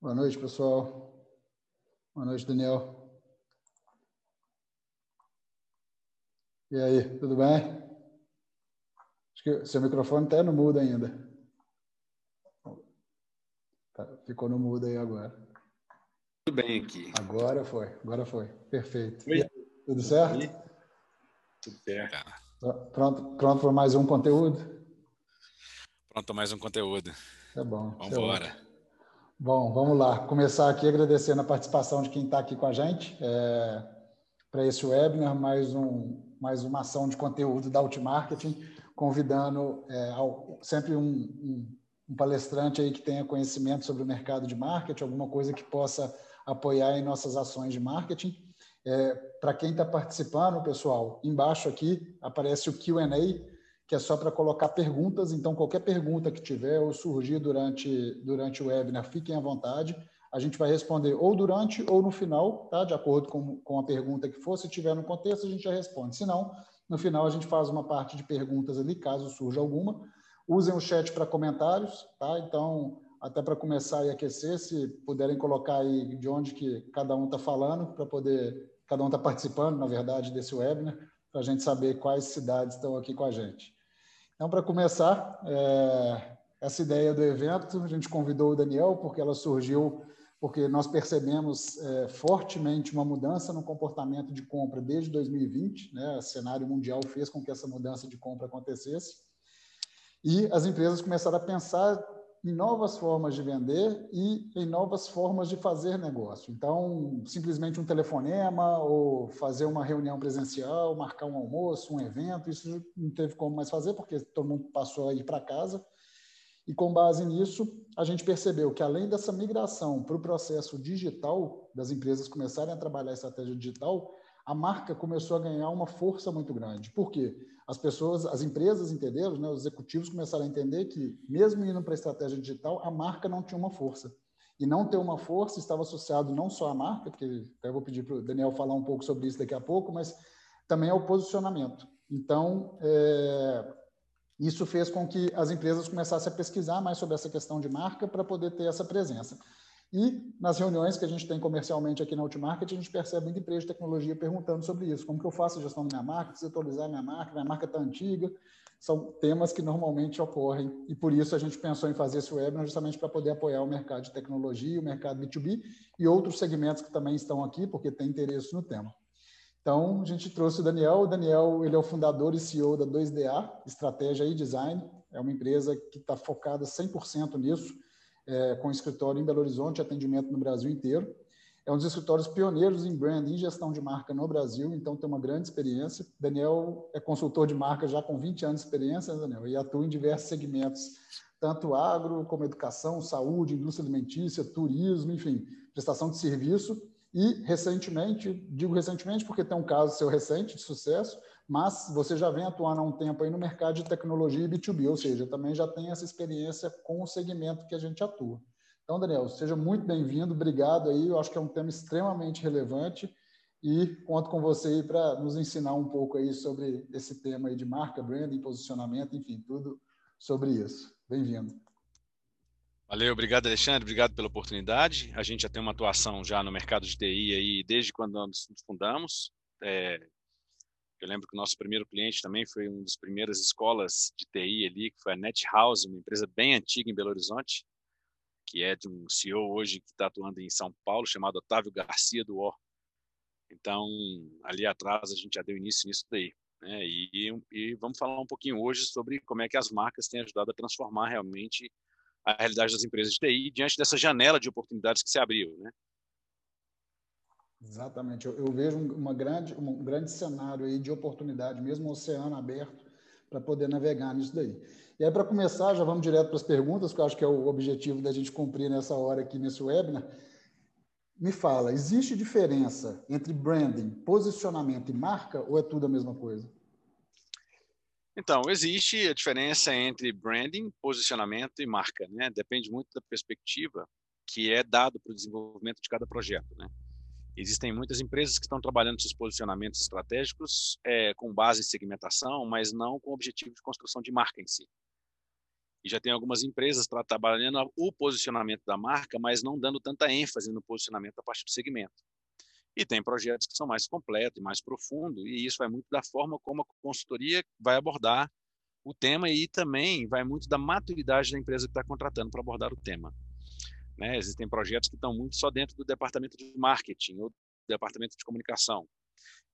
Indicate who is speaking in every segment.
Speaker 1: Boa noite, pessoal. Boa noite, Daniel. E aí, tudo bem? Acho que seu microfone está no mudo ainda. Tá, ficou no mudo aí agora.
Speaker 2: Tudo bem aqui.
Speaker 1: Agora foi, agora foi. Perfeito. Tudo certo?
Speaker 2: Tudo certo.
Speaker 1: Pronto, pronto para mais um conteúdo?
Speaker 2: Pronto para mais um conteúdo.
Speaker 1: Tá bom.
Speaker 2: Vamos embora.
Speaker 1: Bom, vamos lá. Começar aqui agradecendo a participação de quem está aqui com a gente é, para esse webinar, mais, um, mais uma ação de conteúdo da Outmarketing, convidando é, ao, sempre um, um, um, palestrante aí que tenha conhecimento sobre o mercado de marketing, alguma coisa que possa apoiar em nossas ações de marketing. É, para quem está participando, pessoal, embaixo aqui aparece o Q&A, que é só para colocar perguntas. Então, qualquer pergunta que tiver ou surgir durante, durante o webinar, fiquem à vontade. A gente vai responder ou durante ou no final, tá? de acordo com, com a pergunta que for. Se tiver no contexto, a gente já responde. Se não, no final a gente faz uma parte de perguntas ali, caso surja alguma. Usem o chat para comentários, tá? Então, até para começar e aquecer, se puderem colocar aí de onde que cada um está falando, para poder, cada um está participando, na verdade, desse webinar, para a gente saber quais cidades estão aqui com a gente. Então, para começar, é, essa ideia do evento, a gente convidou o Daniel porque ela surgiu porque nós percebemos é, fortemente uma mudança no comportamento de compra desde 2020, né? O cenário mundial fez com que essa mudança de compra acontecesse. E as empresas começaram a pensar em novas formas de vender e em novas formas de fazer negócio. Então, simplesmente um telefonema ou fazer uma reunião presencial, marcar um almoço, um evento, isso não teve como mais fazer porque todo mundo passou a ir para casa. E com base nisso, a gente percebeu que além dessa migração para o processo digital, das empresas começarem a trabalhar a estratégia digital, a marca começou a ganhar uma força muito grande. Por quê? As pessoas, as empresas entenderam, né, os executivos começaram a entender que, mesmo indo para a estratégia digital, a marca não tinha uma força. E não ter uma força estava associado não só à marca, porque eu vou pedir para o Daniel falar um pouco sobre isso daqui a pouco, mas também ao posicionamento. Então, é, isso fez com que as empresas começassem a pesquisar mais sobre essa questão de marca para poder ter essa presença. E nas reuniões que a gente tem comercialmente aqui na Ultimarket, a gente percebe muita empresa de tecnologia perguntando sobre isso. Como que eu faço a gestão da minha marca? Preciso atualizar minha marca? Minha marca está antiga? São temas que normalmente ocorrem. E por isso a gente pensou em fazer esse webinar justamente para poder apoiar o mercado de tecnologia, o mercado B2B e outros segmentos que também estão aqui, porque tem interesse no tema. Então, a gente trouxe o Daniel. O Daniel ele é o fundador e CEO da 2DA, Estratégia e Design. É uma empresa que está focada 100% nisso é, com escritório em Belo Horizonte, atendimento no Brasil inteiro. É um dos escritórios pioneiros em branding e gestão de marca no Brasil, então tem uma grande experiência. Daniel é consultor de marca já com 20 anos de experiência, né, Daniel, e atua em diversos segmentos, tanto agro como educação, saúde, indústria alimentícia, turismo, enfim, prestação de serviço. E recentemente, digo recentemente porque tem um caso seu recente de sucesso, mas você já vem atuando há um tempo aí no mercado de tecnologia e B2B, ou seja, também já tem essa experiência com o segmento que a gente atua. Então, Daniel, seja muito bem-vindo, obrigado aí, eu acho que é um tema extremamente relevante e conto com você aí para nos ensinar um pouco aí sobre esse tema aí de marca, branding, posicionamento, enfim, tudo sobre isso. Bem-vindo.
Speaker 2: Valeu, obrigado Alexandre, obrigado pela oportunidade. A gente já tem uma atuação já no mercado de TI aí desde quando nós nos fundamos. É, eu lembro que o nosso primeiro cliente também foi uma das primeiras escolas de TI ali, que foi a NetHouse, uma empresa bem antiga em Belo Horizonte, que é de um CEO hoje que está atuando em São Paulo, chamado Otávio Garcia do O. Então, ali atrás a gente já deu início nisso daí. Né? E, e vamos falar um pouquinho hoje sobre como é que as marcas têm ajudado a transformar realmente a realidade das empresas de TI diante dessa janela de oportunidades que se abriu. Né?
Speaker 1: Exatamente. Eu, eu, vejo uma grande, um grande cenário aí de oportunidade, mesmo o oceano aberto, para poder navegar nisso daí. E aí, para começar, já vamos direto para as perguntas, que eu acho que é o objetivo da gente cumprir nessa hora aqui nesse webinar. Me fala, existe diferença entre branding, posicionamento e marca, ou é tudo a mesma coisa?
Speaker 2: Então, existe a diferença entre branding, posicionamento e marca, né? Depende muito da perspectiva que é dado para o desenvolvimento de cada projeto, né? Existem muitas empresas que estão trabalhando seus posicionamentos estratégicos é, com base em segmentação, mas não com o objetivo de construção de marca em si. E já tem algumas empresas trabalhando o posicionamento da marca, mas não dando tanta ênfase no posicionamento a partir do segmento. E tem projetos que são mais completos e mais profundos, e isso vai muito da forma como a consultoria vai abordar o tema e também vai muito da maturidade da empresa que está contratando para abordar o tema. Né? Existem projetos que estão muito só dentro do departamento de marketing ou do departamento de comunicação.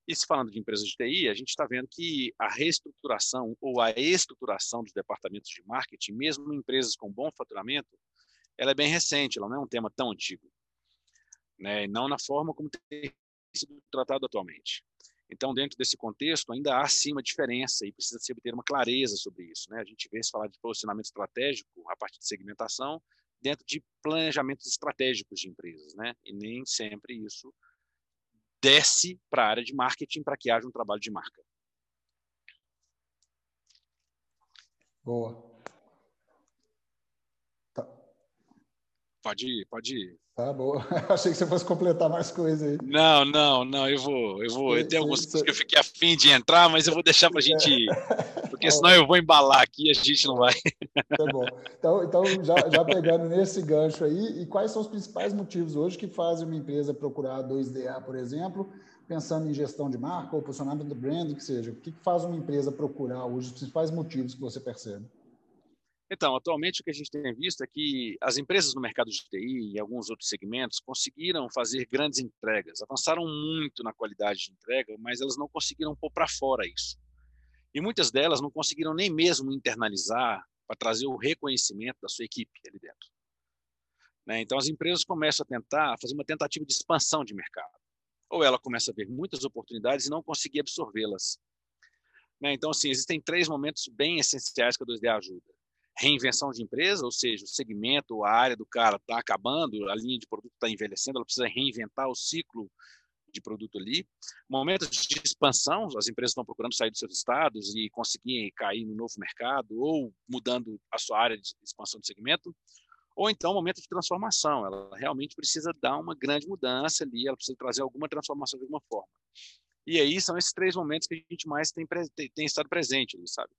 Speaker 2: E se falando de empresas de TI, a gente está vendo que a reestruturação ou a estruturação dos departamentos de marketing, mesmo em empresas com bom faturamento, ela é bem recente, ela não é um tema tão antigo. Né? Não na forma como tem sido tratado atualmente. Então, dentro desse contexto, ainda há sim uma diferença e precisa se obter uma clareza sobre isso. Né? A gente vê se falar de posicionamento estratégico a partir de segmentação dentro de planejamentos estratégicos de empresas, né? E nem sempre isso desce para a área de marketing para que haja um trabalho de marca.
Speaker 1: Boa.
Speaker 2: Pode ir, pode ir.
Speaker 1: Tá bom. Achei que você fosse completar mais coisas aí.
Speaker 2: Não, não, não, eu vou, eu vou. Eu tenho alguns que eu fiquei afim de entrar, mas eu vou deixar para a gente ir. Porque senão eu vou embalar aqui e a gente não vai.
Speaker 1: Tá bom. Então, então já, já pegando nesse gancho aí, e quais são os principais motivos hoje que fazem uma empresa procurar 2DA, por exemplo, pensando em gestão de marca ou posicionamento do brand, que seja? O que faz uma empresa procurar hoje, os principais motivos que você percebe?
Speaker 2: Então, atualmente o que a gente tem visto é que as empresas no mercado de TI e alguns outros segmentos conseguiram fazer grandes entregas, avançaram muito na qualidade de entrega, mas elas não conseguiram pôr para fora isso. E muitas delas não conseguiram nem mesmo internalizar para trazer o reconhecimento da sua equipe ali dentro. Né? Então, as empresas começam a tentar fazer uma tentativa de expansão de mercado. Ou ela começa a ver muitas oportunidades e não conseguir absorvê-las. Né? Então, assim, existem três momentos bem essenciais que a 2D ajuda reinvenção de empresa, ou seja, o segmento, a área do cara está acabando, a linha de produto está envelhecendo, ela precisa reinventar o ciclo de produto ali. Momentos de expansão, as empresas estão procurando sair dos seus estados e conseguir cair no novo mercado ou mudando a sua área de expansão de segmento. Ou então, momento de transformação, ela realmente precisa dar uma grande mudança ali, ela precisa trazer alguma transformação de alguma forma. E aí são esses três momentos que a gente mais tem, tem, tem estado presente, sabe?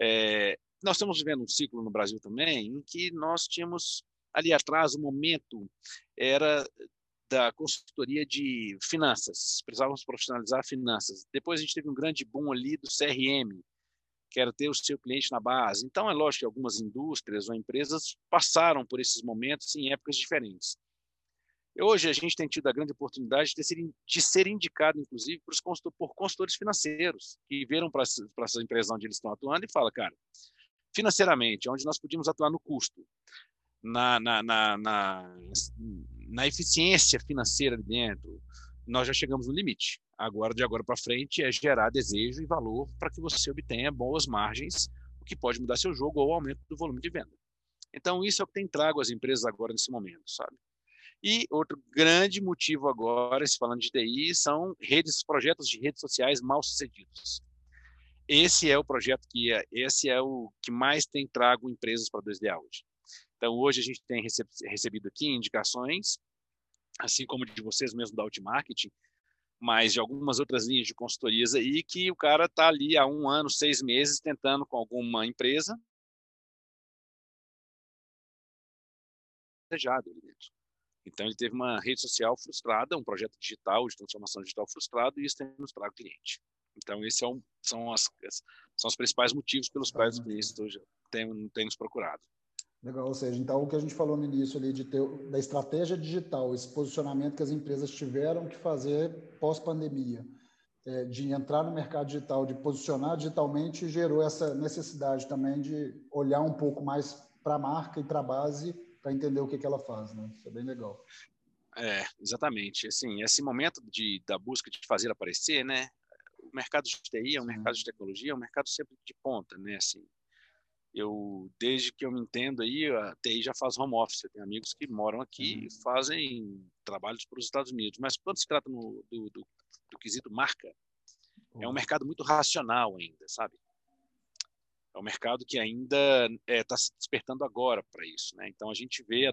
Speaker 2: É, nós estamos vivendo um ciclo no Brasil também em que nós tínhamos ali atrás o momento era da consultoria de finanças, precisávamos profissionalizar finanças. Depois a gente teve um grande boom ali do CRM, que era ter o seu cliente na base. Então é lógico que algumas indústrias ou empresas passaram por esses momentos em épocas diferentes. Hoje a gente tem tido a grande oportunidade de ser, de ser indicado, inclusive, por, consultores financeiros, que viram para essas empresas onde eles estão atuando e falam, cara, financeiramente, onde nós podíamos atuar no custo, na, na, na, na, na eficiência financeira dentro, nós já chegamos no limite. Agora, de agora para frente, é gerar desejo e valor para que você obtenha boas margens, o que pode mudar seu jogo ou aumento do volume de venda. Então, isso é o que tem trago às empresas agora nesse momento, sabe? E outro grande motivo agora, se falando de TI, são redes, projetos de redes sociais mal sucedidos esse é o projeto que é, esse é o que mais tem trago empresas para 2DA hoje. Então, hoje a gente tem recebido aqui indicações, assim como de vocês mesmo da Outmarketing, mas de algumas outras linhas de consultorias aí que o cara está ali há um ano, seis meses, tentando com alguma empresa. Então, ele teve uma rede social frustrada, um projeto digital, de transformação digital frustrado, e isso tem nos trago cliente. Então, esses é um, são, as, são os principais motivos pelos quais os clientes têm, têm nos procurado.
Speaker 1: Legal, ou seja, então o que a gente falou no início ali de ter da estratégia digital, esse posicionamento que as empresas tiveram que fazer pós-pandemia, é, de entrar no mercado digital, de posicionar digitalmente, gerou essa necessidade também de olhar um pouco mais para a marca e para a base para entender o que, que ela faz, né? Isso é bem legal.
Speaker 2: É, exatamente. Assim, esse momento de, da busca de fazer aparecer, né? Mercado de TI é um mercado de tecnologia, é um mercado sempre de ponta, né? Assim, eu desde que eu me entendo aí, a TI já faz home office. Eu tenho amigos que moram aqui e fazem trabalhos para os Estados Unidos. Mas quando se trata no, do, do, do quesito marca, é um mercado muito racional ainda, sabe? É um mercado que ainda está é, tá se despertando agora para isso, né? Então a gente vê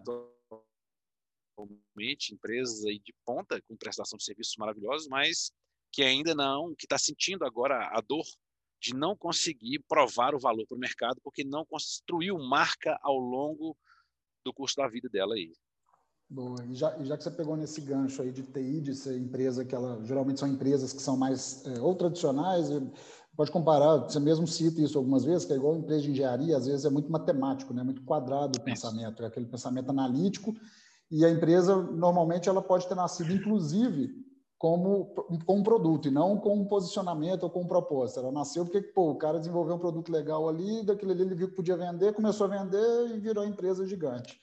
Speaker 2: atualmente empresas aí de ponta com prestação de serviços maravilhosos, mas que ainda não, que está sentindo agora a dor de não conseguir provar o valor para o mercado porque não construiu marca ao longo do curso da vida dela aí.
Speaker 1: Boa. E já, já que você pegou nesse gancho aí de TI, de ser empresa que ela geralmente são empresas que são mais é, ou tradicionais, pode comparar, você mesmo cita isso algumas vezes, que é igual empresa de engenharia, às vezes é muito matemático, né? muito quadrado o pensamento, é aquele pensamento analítico, e a empresa normalmente ela pode ter nascido inclusive como com um produto e não com um posicionamento ou com um propósito. Ela nasceu porque pô, o cara desenvolveu um produto legal ali, daquele ali ele viu que podia vender, começou a vender e virou empresa gigante.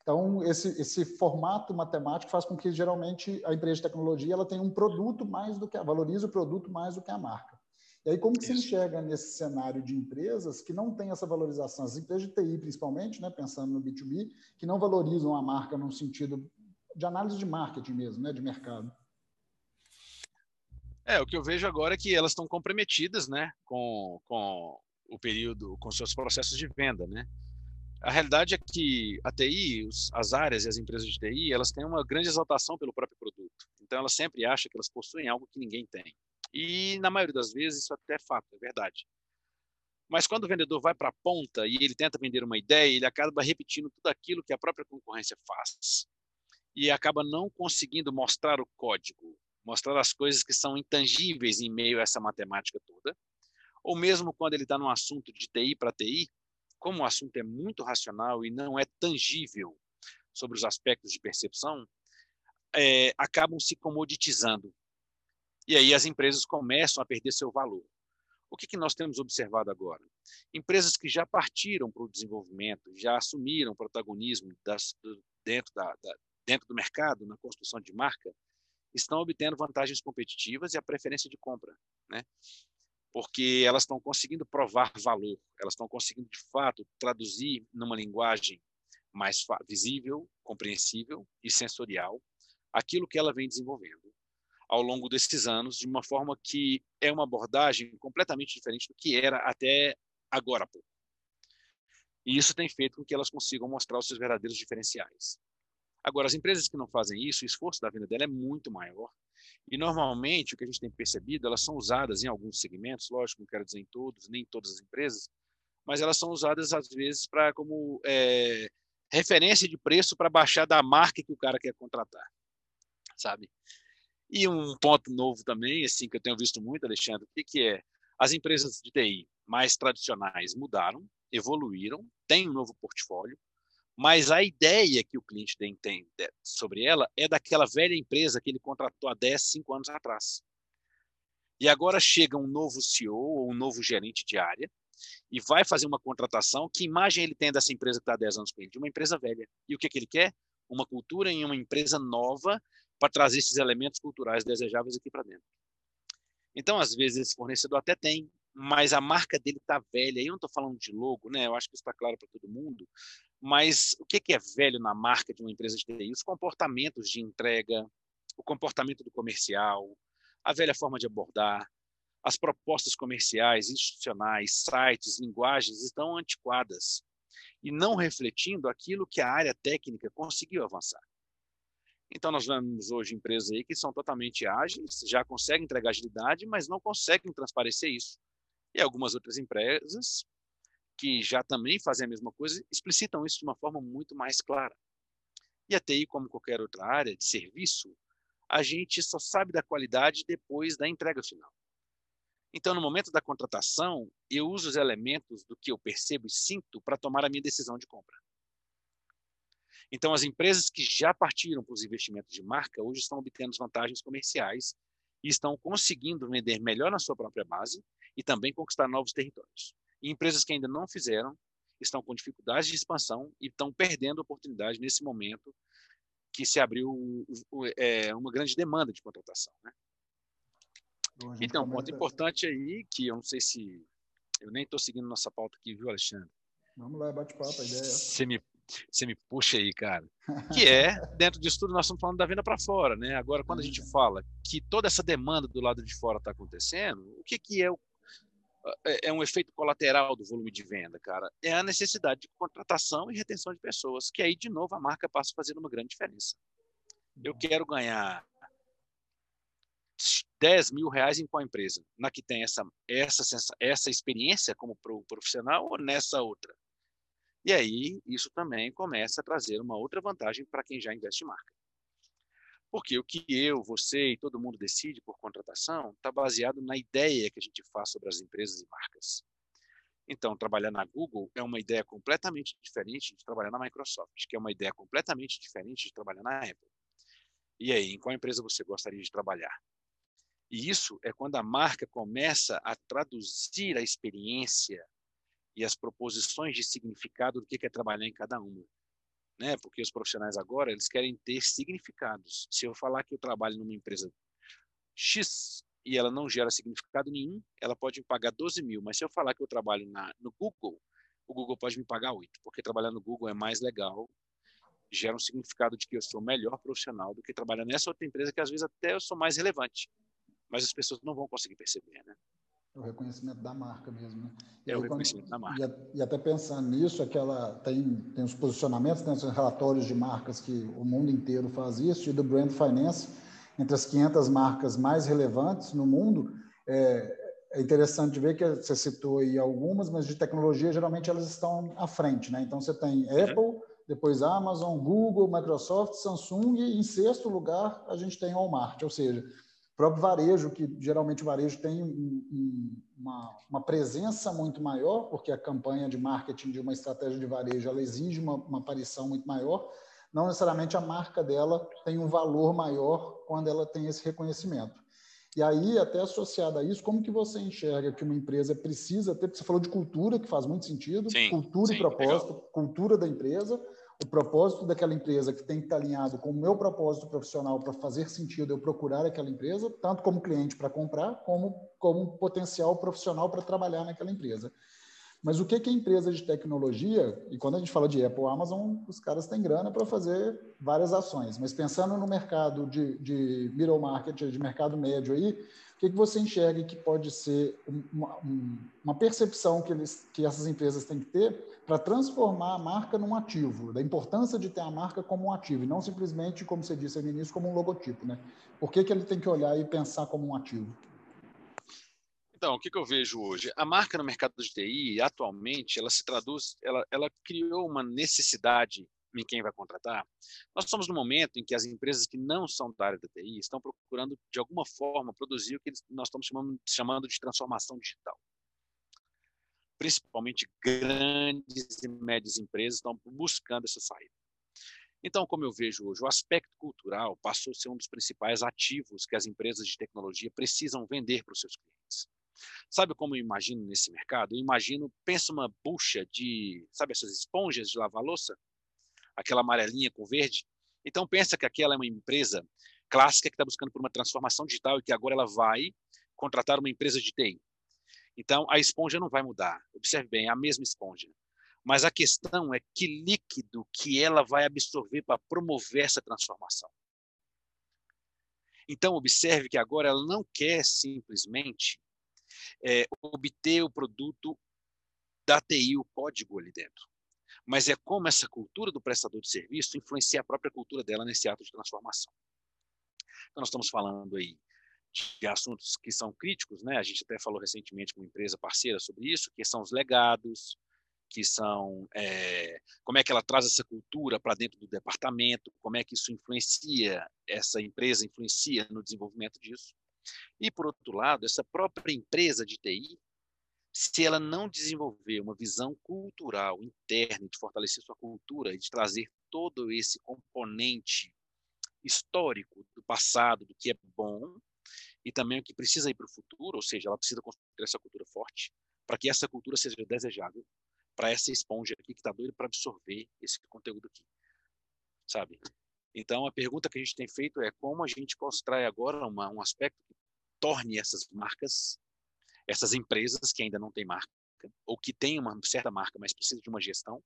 Speaker 1: Então, esse, esse formato matemático faz com que, geralmente, a empresa de tecnologia ela tenha um produto mais do que a, valorize o produto mais do que a marca. E aí, como que se enxerga nesse cenário de empresas que não têm essa valorização? As empresas de TI, principalmente, né, pensando no B2B, que não valorizam a marca no sentido de análise de marketing mesmo, né, de mercado.
Speaker 2: É, o que eu vejo agora é que elas estão comprometidas né, com, com o período, com seus processos de venda, né? A realidade é que a TI, as áreas e as empresas de TI, elas têm uma grande exaltação pelo próprio produto. Então, elas sempre acham que elas possuem algo que ninguém tem. E, na maioria das vezes, isso até é fato, é verdade. Mas quando o vendedor vai para a ponta e ele tenta vender uma ideia, ele acaba repetindo tudo aquilo que a própria concorrência faz. E acaba não conseguindo mostrar o código, mostrar as coisas que são intangíveis em meio a essa matemática toda. Ou mesmo quando ele está num assunto de TI para TI, como o assunto é muito racional e não é tangível sobre os aspectos de percepção, é, acabam se comoditizando. E aí as empresas começam a perder seu valor. O que, que nós temos observado agora? Empresas que já partiram para o desenvolvimento, já assumiram protagonismo das, do, dentro, da, da, dentro do mercado, na construção de marca, estão obtendo vantagens competitivas e a preferência de compra. Né? porque elas estão conseguindo provar valor, elas estão conseguindo, de fato, traduzir numa linguagem mais visível, compreensível e sensorial aquilo que ela vem desenvolvendo ao longo desses anos, de uma forma que é uma abordagem completamente diferente do que era até agora. E isso tem feito com que elas consigam mostrar os seus verdadeiros diferenciais. Agora, as empresas que não fazem isso, o esforço da venda dela é muito maior e normalmente o que a gente tem percebido, elas são usadas em alguns segmentos, lógico, não quero dizer em todos, nem em todas as empresas, mas elas são usadas às vezes para como é, referência de preço para baixar da marca que o cara quer contratar, sabe? E um ponto novo também, assim que eu tenho visto muito, Alexandre, o que, que é? As empresas de TI mais tradicionais mudaram, evoluíram, têm um novo portfólio, mas a ideia que o cliente tem sobre ela é daquela velha empresa que ele contratou há 10, 5 anos atrás. E agora chega um novo CEO ou um novo gerente de área e vai fazer uma contratação. Que imagem ele tem dessa empresa que está há 10 anos com ele? De uma empresa velha. E o que, que ele quer? Uma cultura em uma empresa nova para trazer esses elementos culturais desejáveis aqui para dentro. Então, às vezes, esse fornecedor até tem, mas a marca dele está velha. Eu não estou falando de logo, né? Eu acho que isso está claro para todo mundo. Mas o que é velho na marca de uma empresa de TI? Os comportamentos de entrega, o comportamento do comercial, a velha forma de abordar, as propostas comerciais, institucionais, sites, linguagens estão antiquadas e não refletindo aquilo que a área técnica conseguiu avançar. Então, nós vemos hoje empresas aí que são totalmente ágeis, já conseguem entregar agilidade, mas não conseguem transparecer isso. E algumas outras empresas que já também fazem a mesma coisa, explicitam isso de uma forma muito mais clara. E a TI, como qualquer outra área de serviço, a gente só sabe da qualidade depois da entrega final. Então, no momento da contratação, eu uso os elementos do que eu percebo e sinto para tomar a minha decisão de compra. Então, as empresas que já partiram para os investimentos de marca hoje estão obtendo vantagens comerciais e estão conseguindo vender melhor na sua própria base e também conquistar novos territórios. E empresas que ainda não fizeram estão com dificuldades de expansão e estão perdendo oportunidade nesse momento que se abriu é, uma grande demanda de contratação. Né? Bom, então, um ponto importante aí, que eu não sei se. Eu nem estou seguindo nossa pauta aqui, viu, Alexandre?
Speaker 1: Vamos lá, bate-papo, a ideia é.
Speaker 2: Você me, você me puxa aí, cara. Que é, dentro disso tudo, nós estamos falando da venda para fora, né? Agora, quando a gente uhum. fala que toda essa demanda do lado de fora está acontecendo, o que, que é o é, é um efeito colateral do volume de venda, cara. É a necessidade de contratação e retenção de pessoas, que aí, de novo, a marca passa a fazer uma grande diferença. Eu quero ganhar 10 mil reais em qual empresa? Na que tem essa, essa, essa experiência como profissional ou nessa outra? E aí, isso também começa a trazer uma outra vantagem para quem já investe em marca. Porque o que eu, você e todo mundo decide por contratação está baseado na ideia que a gente faz sobre as empresas e marcas. Então, trabalhar na Google é uma ideia completamente diferente de trabalhar na Microsoft, que é uma ideia completamente diferente de trabalhar na Apple. E aí, em qual empresa você gostaria de trabalhar? E isso é quando a marca começa a traduzir a experiência e as proposições de significado do que é trabalhar em cada uma. Né? Porque os profissionais agora, eles querem ter significados. Se eu falar que eu trabalho numa empresa X e ela não gera significado nenhum, ela pode me pagar 12 mil. Mas se eu falar que eu trabalho na, no Google, o Google pode me pagar 8, porque trabalhar no Google é mais legal, gera um significado de que eu sou melhor profissional do que trabalhar nessa outra empresa que às vezes até eu sou mais relevante. Mas as pessoas não vão conseguir perceber, né?
Speaker 1: É o reconhecimento da marca mesmo, né?
Speaker 2: E é aí, o reconhecimento quando, da marca.
Speaker 1: E, e, até pensando nisso, aquela tem, tem os posicionamentos, tem os relatórios de marcas que o mundo inteiro faz isso, e do Brand Finance, entre as 500 marcas mais relevantes no mundo, é, é interessante ver que você citou aí algumas, mas de tecnologia, geralmente elas estão à frente, né? Então, você tem uhum. Apple, depois Amazon, Google, Microsoft, Samsung, e em sexto lugar, a gente tem Walmart, ou seja, próprio varejo, que geralmente o varejo tem uma, uma, presença muito maior, porque a campanha de marketing de uma estratégia de varejo ela exige uma, uma aparição muito maior, não necessariamente a marca dela tem um valor maior quando ela tem esse reconhecimento. E aí, até associado a isso, como que você enxerga que uma empresa precisa ter, você falou de cultura, que faz muito sentido,
Speaker 2: sim,
Speaker 1: cultura
Speaker 2: sim,
Speaker 1: e propósito, legal. cultura da empresa, o propósito daquela empresa que tem que estar alinhado com o meu propósito profissional para fazer sentido eu procurar aquela empresa, tanto como cliente para comprar, como como potencial profissional para trabalhar naquela empresa. Mas o que, que é empresa de tecnologia, e quando a gente fala de Apple, Amazon, os caras têm grana para fazer várias ações, mas pensando no mercado de, de middle market, de mercado médio aí, que, que você enxerga que pode ser uma, uma percepção que, eles, que essas empresas têm que ter para transformar a marca num ativo, da importância de ter a marca como um ativo, e não simplesmente, como você disse no início, como um logotipo, né? Por que, que ele tem que olhar e pensar como um ativo?
Speaker 2: Então, o que, que, eu vejo hoje? A marca no mercado de TI, atualmente, ela se traduz, ela, ela criou uma necessidade em quem vai contratar. Nós estamos no momento em que as empresas que não são da área da TI estão procurando, de alguma forma, produzir o que nós estamos chamando, chamando de transformação digital principalmente grandes e médias empresas, estão buscando essa saída. Então, como eu vejo hoje, o aspecto cultural passou a ser um dos principais ativos que as empresas de tecnologia precisam vender para os seus clientes. Sabe como eu imagino nesse mercado? Eu imagino, pensa uma bucha de, sabe essas esponjas de lavar louça? Aquela amarelinha com verde? Então, pensa que aquela é uma empresa clássica que está buscando por uma transformação digital e que agora ela vai contratar uma empresa de TI. Então, a esponja não vai mudar. Observe bem, é a mesma esponja. Mas a questão é que líquido que ela vai absorver para promover essa transformação. Então, observe que agora ela não quer simplesmente é, obter o produto da TI, o código ali dentro. Mas é como essa cultura do prestador de serviço influencia a própria cultura dela nesse ato de transformação. Então, nós estamos falando aí de assuntos que são críticos, né? A gente até falou recentemente com uma empresa parceira sobre isso, que são os legados, que são é, como é que ela traz essa cultura para dentro do departamento, como é que isso influencia essa empresa influencia no desenvolvimento disso. E por outro lado, essa própria empresa de TI, se ela não desenvolver uma visão cultural interna de fortalecer sua cultura e de trazer todo esse componente histórico do passado, do que é bom, e também o que precisa ir para o futuro, ou seja, ela precisa construir essa cultura forte para que essa cultura seja desejável para essa esponja aqui que está doida para absorver esse conteúdo aqui, sabe? Então, a pergunta que a gente tem feito é como a gente constrói agora uma, um aspecto que torne essas marcas, essas empresas que ainda não têm marca, ou que têm uma certa marca, mas precisa de uma gestão,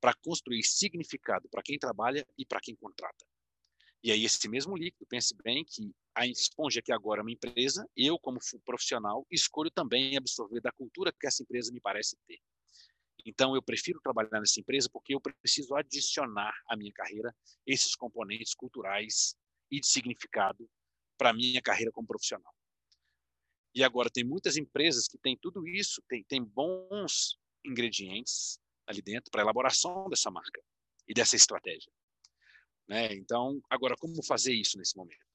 Speaker 2: para construir significado para quem trabalha e para quem contrata. E aí, esse mesmo líquido, pense bem que a Esponja, que agora é uma empresa, eu, como profissional, escolho também absorver da cultura que essa empresa me parece ter. Então, eu prefiro trabalhar nessa empresa porque eu preciso adicionar à minha carreira esses componentes culturais e de significado para minha carreira como profissional. E agora tem muitas empresas que têm tudo isso, tem, tem bons ingredientes ali dentro para elaboração dessa marca e dessa estratégia. Né? Então, agora, como fazer isso nesse momento?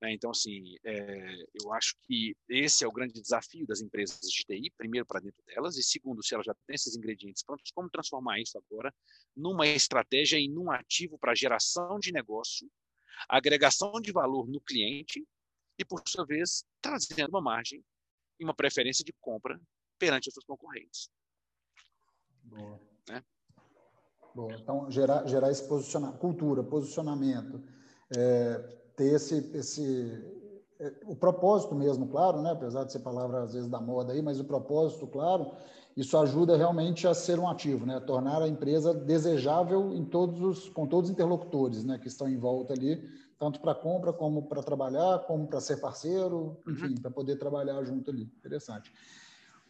Speaker 2: Né? Então, assim, é, eu acho que esse é o grande desafio das empresas de TI, primeiro para dentro delas, e segundo, se elas já têm esses ingredientes prontos, como transformar isso agora numa estratégia e num ativo para geração de negócio, agregação de valor no cliente e, por sua vez, trazendo uma margem e uma preferência de compra perante os seus concorrentes.
Speaker 1: Boa. Né? Boa. Então, gerar, gerar esse posicionamento, cultura, posicionamento, é, ter esse, esse é, o propósito mesmo, claro, né? apesar de ser palavra às vezes da moda aí, mas o propósito, claro, isso ajuda realmente a ser um ativo, né? tornar a empresa desejável em todos os, com todos os interlocutores né? que estão em volta ali, tanto para compra como para trabalhar, como para ser parceiro, uhum. enfim, uhum. para poder trabalhar junto ali. Interessante.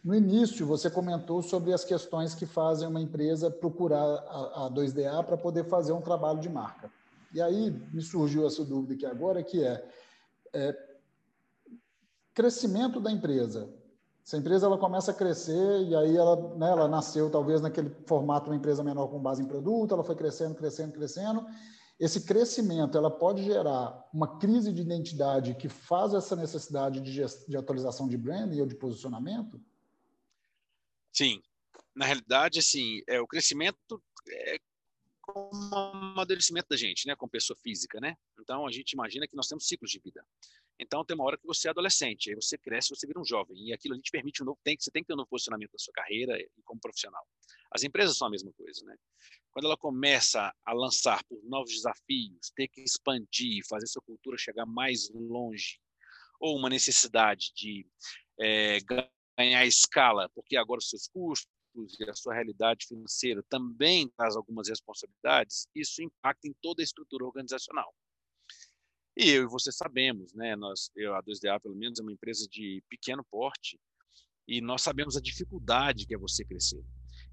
Speaker 1: No início, você comentou sobre as questões que fazem uma empresa procurar a, a 2DA para poder fazer um trabalho de marca. E aí me surgiu essa dúvida aqui agora, que é, é crescimento da empresa. Se a empresa ela começa a crescer e aí ela, né, ela nasceu talvez naquele formato uma empresa menor com base em produto, ela foi crescendo, crescendo, crescendo. Esse crescimento ela pode gerar uma crise de identidade que faz essa necessidade de, de atualização de branding ou de posicionamento?
Speaker 2: Sim, na realidade, assim, é, o crescimento é como um amadurecimento da gente, né, como pessoa física, né? Então, a gente imagina que nós temos ciclos de vida. Então, tem uma hora que você é adolescente, aí você cresce, você vira um jovem, e aquilo ali te permite um novo, tem, você tem que ter um novo posicionamento da sua carreira e como profissional. As empresas são a mesma coisa, né? Quando ela começa a lançar por novos desafios, ter que expandir, fazer sua cultura chegar mais longe, ou uma necessidade de é, ganhar escala, porque agora os seus custos e a sua realidade financeira também traz algumas responsabilidades, isso impacta em toda a estrutura organizacional. E eu e você sabemos, né, nós, eu, a 2DA pelo menos é uma empresa de pequeno porte, e nós sabemos a dificuldade que é você crescer.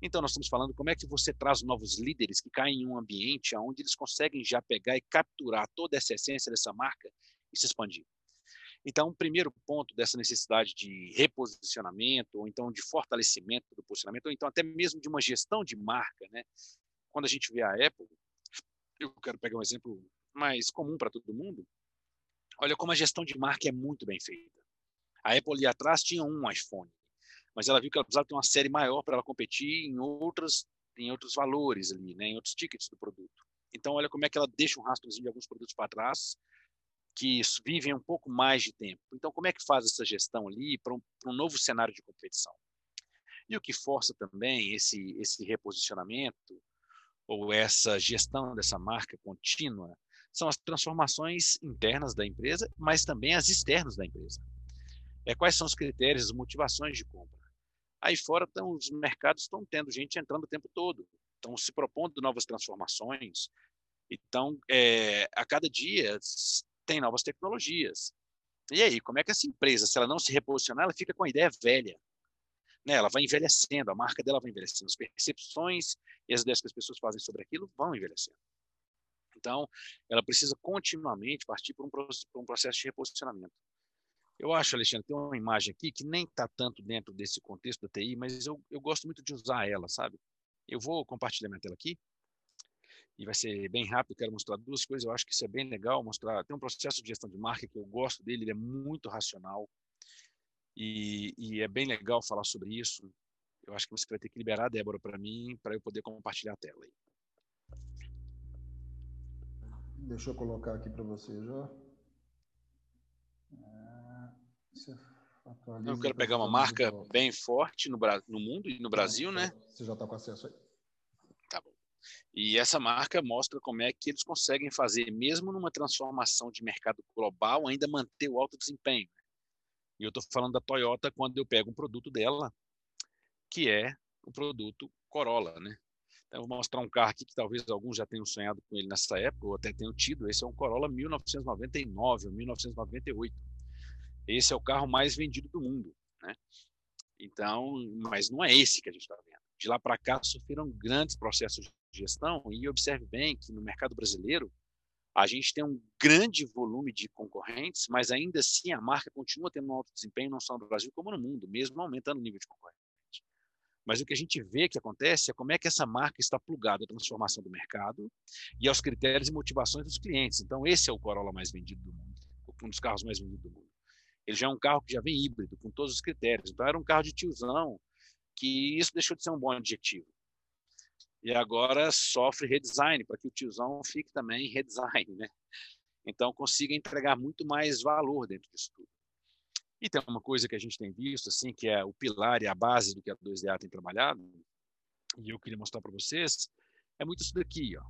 Speaker 2: Então nós estamos falando como é que você traz novos líderes que caem em um ambiente onde eles conseguem já pegar e capturar toda essa essência dessa marca e se expandir. Então, o primeiro ponto dessa necessidade de reposicionamento, ou então de fortalecimento do posicionamento, ou então até mesmo de uma gestão de marca, né? Quando a gente vê a Apple, eu quero pegar um exemplo mais comum para todo mundo, olha como a gestão de marca é muito bem feita. A Apple ali atrás tinha um iPhone, mas ela viu que ela precisava ter uma série maior para ela competir em outras em outros valores ali, né, em outros tickets do produto. Então, olha como é que ela deixa um rastrozinho de alguns produtos para trás que vivem um pouco mais de tempo. Então, como é que faz essa gestão ali para um, um, novo cenário de competição? E o que força também esse, esse reposicionamento ou essa gestão dessa marca contínua são as transformações internas da empresa, mas também as externas da empresa. É, quais são os critérios, as motivações de compra? Aí fora, então, os mercados estão tendo gente entrando o tempo todo, estão se propondo novas transformações. Então, é, a cada dia tem novas tecnologias. E aí, como é que essa empresa, se ela não se reposicionar, ela fica com a ideia velha? Né? Ela vai envelhecendo, a marca dela vai envelhecendo, as percepções e as ideias que as pessoas fazem sobre aquilo vão envelhecendo. Então, ela precisa continuamente partir um, por um processo de reposicionamento. Eu acho, Alexandre, tem uma imagem aqui que nem está tanto dentro desse contexto da TI, mas eu, eu gosto muito de usar ela, sabe? Eu vou compartilhar minha tela aqui e vai ser bem rápido. Quero mostrar duas coisas. Eu acho que isso é bem legal. Mostrar tem um processo de gestão de marca que eu gosto dele. Ele é muito racional e, e é bem legal falar sobre isso. Eu acho que você vai ter que liberar a Débora para mim para eu poder compartilhar a tela aí.
Speaker 1: Deixa eu colocar aqui para você já.
Speaker 2: Eu quero pegar uma marca bem forte no, no mundo e no Brasil, né?
Speaker 1: Você já está com acesso aí.
Speaker 2: E essa marca mostra como é que eles conseguem fazer, mesmo numa transformação de mercado global, ainda manter o alto desempenho. E eu estou falando da Toyota quando eu pego um produto dela, que é o produto Corolla, né? Então, eu vou mostrar um carro aqui que talvez alguns já tenham sonhado com ele nessa época, ou até tenham tido. Esse é um Corolla 1999 ou 1998. Esse é o carro mais vendido do mundo, né? Então, mas não é esse que a gente está vendo. De lá para cá sofreram grandes processos gestão, e observe bem que no mercado brasileiro, A gente tem um grande volume de concorrentes, mas ainda assim a marca continua tendo um alto desempenho, não só no Brasil, como no mundo, mesmo aumentando o nível de concorrente. Mas o que a gente vê que acontece é como é que essa marca está plugada à transformação do mercado e aos critérios e motivações dos clientes. Então, esse é o Corolla mais vendido do mundo, um dos carros mais vendidos do mundo. Ele já é um carro que já vem híbrido, com todos os critérios. Então, era um carro de tiozão, que isso deixou de ser um bom adjetivo. E agora sofre redesign, para que o tiozão fique também redesign, né? Então, consiga entregar muito mais valor dentro disso tudo. E tem uma coisa que a gente tem visto, assim, que é o pilar e a base do que a 2DA tem trabalhado, e eu queria mostrar para vocês, é muito isso daqui, ó.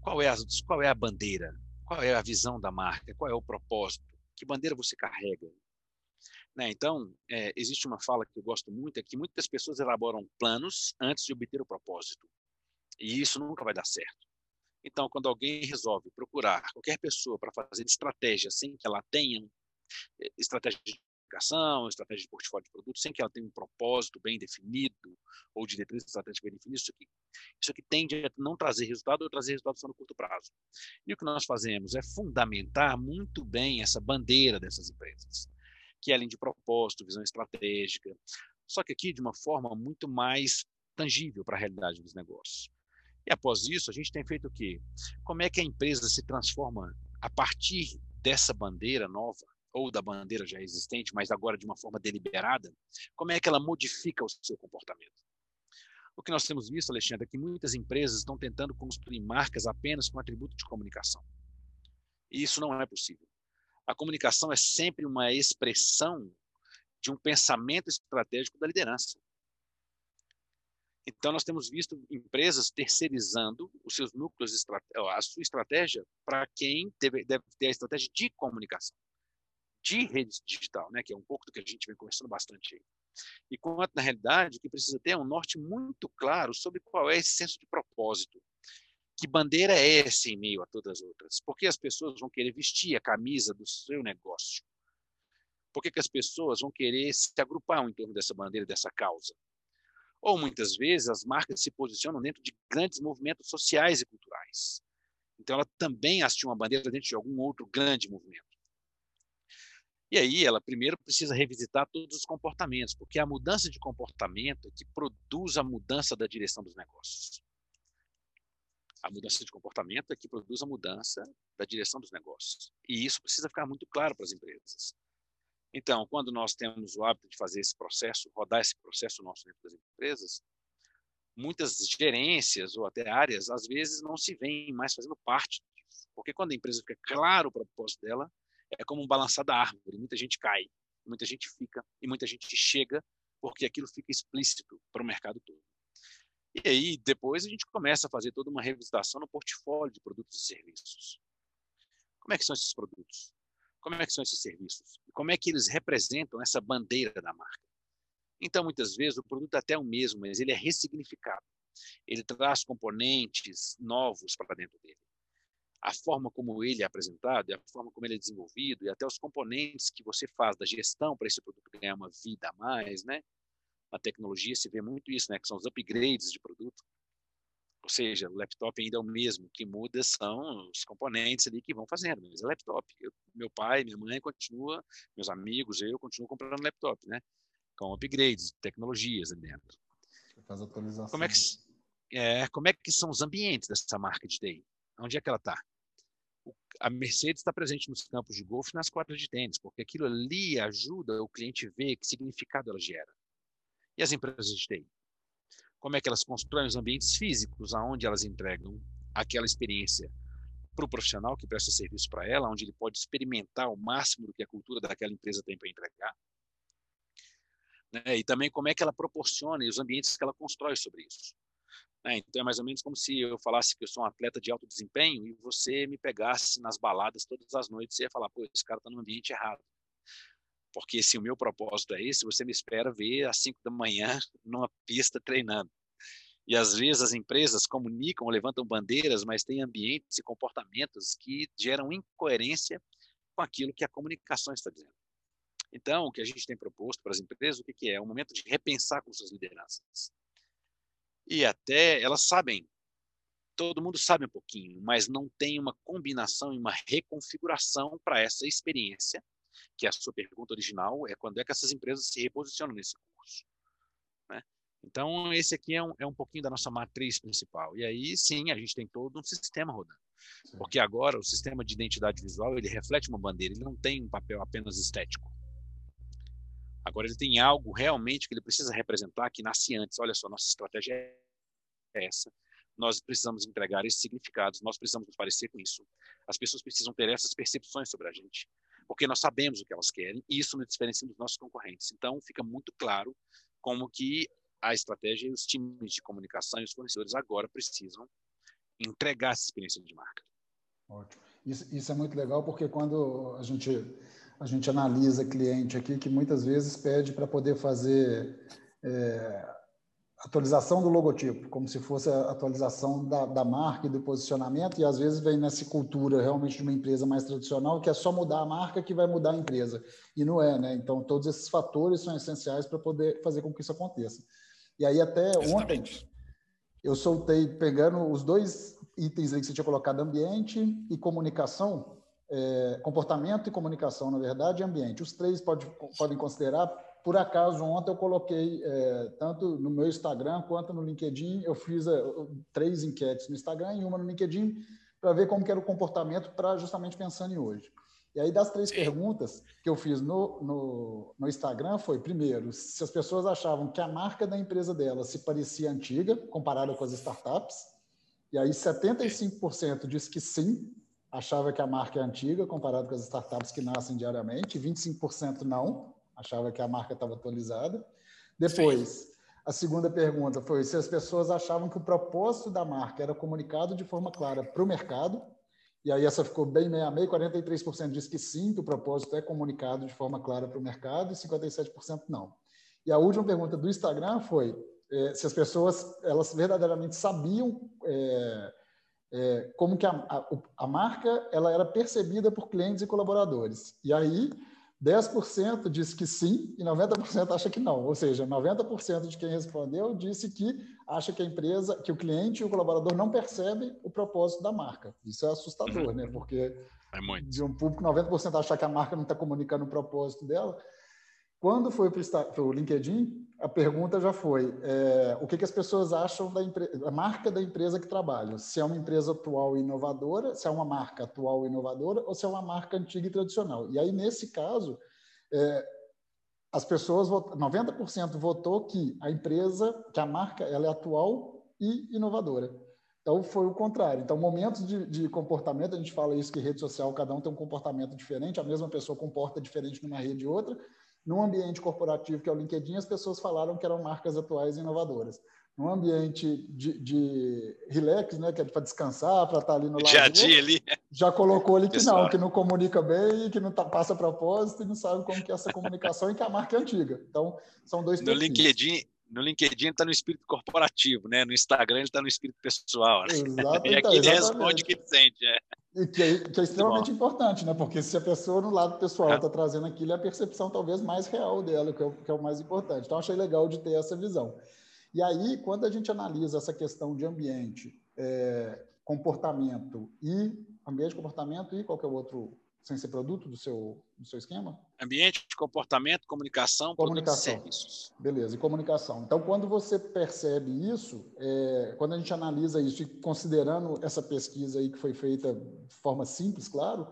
Speaker 2: Qual é, a, qual é a bandeira? Qual é a visão da marca? Qual é o propósito? Que bandeira você carrega? Né? Então, é, existe uma fala que eu gosto muito, é que muitas pessoas elaboram planos antes de obter o propósito. E isso nunca vai dar certo. Então, quando alguém resolve procurar qualquer pessoa para fazer estratégia sem que ela tenha é, estratégia de comunicação, estratégia de portfólio de produtos, sem que ela tenha um propósito bem definido ou diretriz estratégica bem definida, isso aqui, isso aqui tende a não trazer resultado ou trazer resultado só no curto prazo. E o que nós fazemos é fundamentar muito bem essa bandeira dessas empresas, que é além de propósito, visão estratégica, só que aqui de uma forma muito mais tangível para a realidade dos negócios. E após isso, a gente tem feito o quê? Como é que a empresa se transforma a partir dessa bandeira nova ou da bandeira já existente, mas agora de uma forma deliberada, como é que ela modifica o seu comportamento? O que nós temos visto, Alexandre, é que muitas empresas estão tentando construir marcas apenas com atributo de comunicação. E isso não é possível. A comunicação é sempre uma expressão de um pensamento estratégico da liderança. Então, nós temos visto empresas terceirizando os seus núcleos, a sua estratégia para quem deve, deve ter a estratégia de comunicação de rede digital, né, que é um pouco do que a gente vem conversando bastante aí. E quanto, na realidade, o que precisa ter é um norte muito claro sobre qual é esse senso de propósito. Que bandeira é essa em meio a todas as outras? Por que as pessoas vão querer vestir a camisa do seu negócio? Por que, que as pessoas vão querer se agrupar em torno dessa bandeira, dessa causa? Ou muitas vezes as marcas se posicionam dentro de grandes movimentos sociais e culturais. Então ela também assiste uma bandeira dentro de algum outro grande movimento. E aí ela primeiro precisa revisitar todos os comportamentos, porque a mudança de comportamento é que produz a mudança da direção dos negócios. A mudança de comportamento é que produz a mudança da direção dos negócios. E isso precisa ficar muito claro para as empresas. Então, quando nós temos o hábito de fazer esse processo, rodar esse processo nosso dentro das empresas, muitas gerências ou até áreas, às vezes, não se veem mais fazendo parte. Porque quando a empresa fica claro o propósito dela, é como um balançar da árvore. Muita gente cai, muita gente fica e muita gente chega porque aquilo fica explícito para o mercado todo. E aí, depois, a gente começa a fazer toda uma revisitação no portfólio de produtos e serviços. Como é que são esses produtos? Como é que são esses serviços? Como é que eles representam essa bandeira da marca? Então, muitas vezes, o produto é até o mesmo, mas ele é ressignificado. Ele traz componentes novos para dentro dele a forma como ele é apresentado, a forma como ele é desenvolvido e até os componentes que você faz da gestão para esse produto ganhar uma vida a mais, né? Na tecnologia se vê muito isso, né? Que são os upgrades de produto. Ou seja, o laptop ainda é o mesmo, o que muda são os componentes ali que vão fazendo, mas é laptop. Eu, meu pai, minha mãe continua, meus amigos, eu continuo comprando laptop, né? Com upgrades, tecnologias ali dentro.
Speaker 1: Faz atualização.
Speaker 2: Como é que é, como é que são os ambientes dessa marca de TI? Onde é que ela está? a Mercedes está presente nos campos de golfe e nas quadras de tênis, porque aquilo ali ajuda o cliente a ver que significado ela gera. E as empresas de TI? Como é que elas constroem os ambientes físicos aonde elas entregam aquela experiência para o profissional que presta serviço para ela, onde ele pode experimentar o máximo do que a cultura daquela empresa tem para entregar. Né? E também como é que ela proporciona e os ambientes que ela constrói sobre isso. Né? Então é mais ou menos como se eu falasse que eu sou um atleta de alto desempenho e você me pegasse nas baladas todas as noites e ia falar, pô, esse cara está no ambiente errado. Porque se o meu propósito é esse, você me espera ver às 5 da manhã numa pista treinando. E às vezes as empresas comunicam, levantam bandeiras, mas têm ambientes e comportamentos que geram incoerência com aquilo que a comunicação está dizendo. Então, o que a gente tem proposto para as empresas, o que é? É um momento de repensar com suas lideranças e até elas sabem todo mundo sabe um pouquinho, mas não tem uma combinação e uma reconfiguração para essa experiência, que é a sua pergunta original, é quando é que essas empresas se reposicionam nesse curso. Né? Então, esse aqui é um, é um pouquinho da nossa matriz principal. E aí, sim, a gente tem todo um sistema rodando. Porque agora o sistema de identidade visual, ele reflete uma bandeira, ele não tem um papel apenas estético. Agora ele tem algo realmente que ele precisa representar que nasce antes. Olha só, nossa estratégia é essa. Nós precisamos entregar esses significados, nós precisamos nos parecer com isso. As pessoas precisam ter essas percepções sobre a gente, porque nós sabemos o que elas querem e isso nos diferencia dos nossos concorrentes. Então fica muito claro como que a estratégia e os times de comunicação e os fornecedores agora precisam entregar essa experiência de marca.
Speaker 1: Ótimo. Isso, isso é muito legal porque quando a gente a gente analisa cliente aqui que muitas vezes pede para poder fazer é, atualização do logotipo, como se fosse a atualização da, da marca e do posicionamento, e às vezes vem nessa cultura realmente de uma empresa mais tradicional, que é só mudar a marca que vai mudar a empresa. E não é, né? Então, todos esses fatores são essenciais para poder fazer com que isso aconteça. E aí, até Exatamente. ontem, eu soltei, pegando os dois itens que você tinha colocado, ambiente e comunicação, é, comportamento e comunicação, na verdade, e ambiente. Os três pode, podem considerar. Por acaso, ontem eu coloquei, é, tanto no meu Instagram quanto no LinkedIn, eu fiz é, três enquetes no Instagram e uma no LinkedIn para ver como era o comportamento, para justamente pensando em hoje. E aí, das três perguntas que eu fiz no, no, no, Instagram, foi, primeiro, se as pessoas achavam que a marca da empresa dela se parecia antiga, comparada com as startups. E aí, 75% disse que sim, achava que a marca é antiga comparado com as startups que nascem diariamente, 25% não, achava que a marca estava atualizada. Depois, Sim. a segunda pergunta foi se as pessoas achavam que o propósito da marca era comunicado de forma clara para o mercado, e aí essa ficou bem meia meia, 43% disse que sim, que o propósito é comunicado de forma clara para o mercado, e 57% não. E a última pergunta do Instagram foi é, se as pessoas elas verdadeiramente sabiam é, é, como que a, a, a, marca ela era percebida por clientes e colaboradores. E aí, 10% disse que sim e 90% acha que não. Ou seja, 90% de quem respondeu disse que acha que a empresa, que o cliente e o colaborador não percebem o propósito da marca. Isso é assustador, uhum. né? Porque
Speaker 2: é
Speaker 1: de um público 90% achar que a marca não está comunicando o propósito dela, quando foi para o LinkedIn, a pergunta já foi: é, o que, que, as pessoas acham da a marca da empresa que trabalham? Se é uma empresa atual e inovadora, se é uma marca atual e inovadora, ou se é uma marca antiga e tradicional. E aí, nesse caso, é, as pessoas, 90% votou que a empresa, que a marca, ela é atual e inovadora. Então, foi o contrário. Então, momentos de, de, comportamento, a gente fala isso que rede social, cada um tem um comportamento diferente, a mesma pessoa comporta diferente numa rede e outra, num ambiente corporativo, que é o LinkedIn, as pessoas falaram que eram marcas atuais e inovadoras. Num ambiente de, de relax, né, que é para descansar, para estar tá ali no lado.
Speaker 2: Dia a dia ali.
Speaker 1: Já colocou ali que Pessoal. não, que não comunica bem, que não tá, passa propósito e não sabe como que é essa comunicação e que a marca é antiga. Então, são dois
Speaker 2: No LinkedIn, no LinkedIn está no espírito corporativo, né? No Instagram ele está no espírito pessoal. Né?
Speaker 1: Exato,
Speaker 2: e aqui ele responde o que sente. É.
Speaker 1: E que é, que é extremamente importante, né? Porque se a pessoa no lado pessoal está é. trazendo aquilo, é a percepção talvez mais real dela, que é, o, que é o mais importante. Então, achei legal de ter essa visão. E aí, quando a gente analisa essa questão de ambiente, é, comportamento e ambiente, comportamento e qualquer outro sem ser produto do seu, do seu esquema?
Speaker 2: Ambiente, comportamento, comunicação,
Speaker 1: comunicação. serviços. Beleza, e comunicação. Então, quando você percebe isso, é, quando a gente analisa isso e considerando essa pesquisa aí que foi feita de forma simples, claro,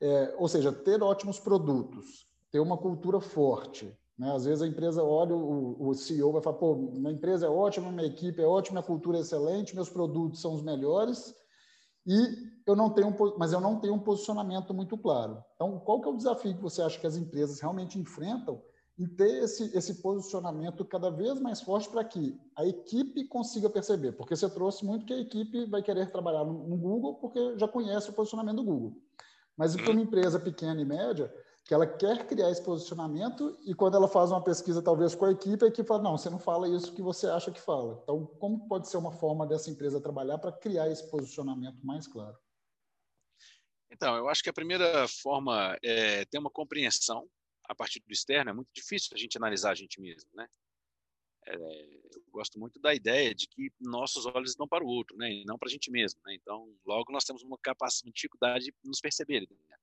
Speaker 1: é, ou seja, ter ótimos produtos, ter uma cultura forte. Né? Às vezes a empresa olha, o, o CEO vai falar, pô, minha empresa é ótima, minha equipe é ótima, minha cultura é excelente, meus produtos são os melhores, e eu não tenho, mas eu não tenho um posicionamento muito claro. Então, qual que é o desafio que você acha que as empresas realmente enfrentam em ter esse, esse posicionamento cada vez mais forte para que a equipe consiga perceber? Porque você trouxe muito que a equipe vai querer trabalhar no, no Google porque já conhece o posicionamento do Google. Mas para uma empresa pequena e média, que ela quer criar esse posicionamento e quando ela faz uma pesquisa talvez com a equipe, a equipe fala, não, você não fala isso que você acha que fala. Então, como pode ser uma forma dessa empresa trabalhar para criar esse posicionamento mais claro?
Speaker 2: Então, eu acho que a primeira forma é ter uma compreensão a partir do externo. É muito difícil a gente analisar a gente mesmo, né? é, eu gosto muito da ideia de que nossos olhos estão para o outro, né, e não para a gente mesmo. Né? Então, logo nós temos uma capacidade, uma dificuldade de nos perceber. Né?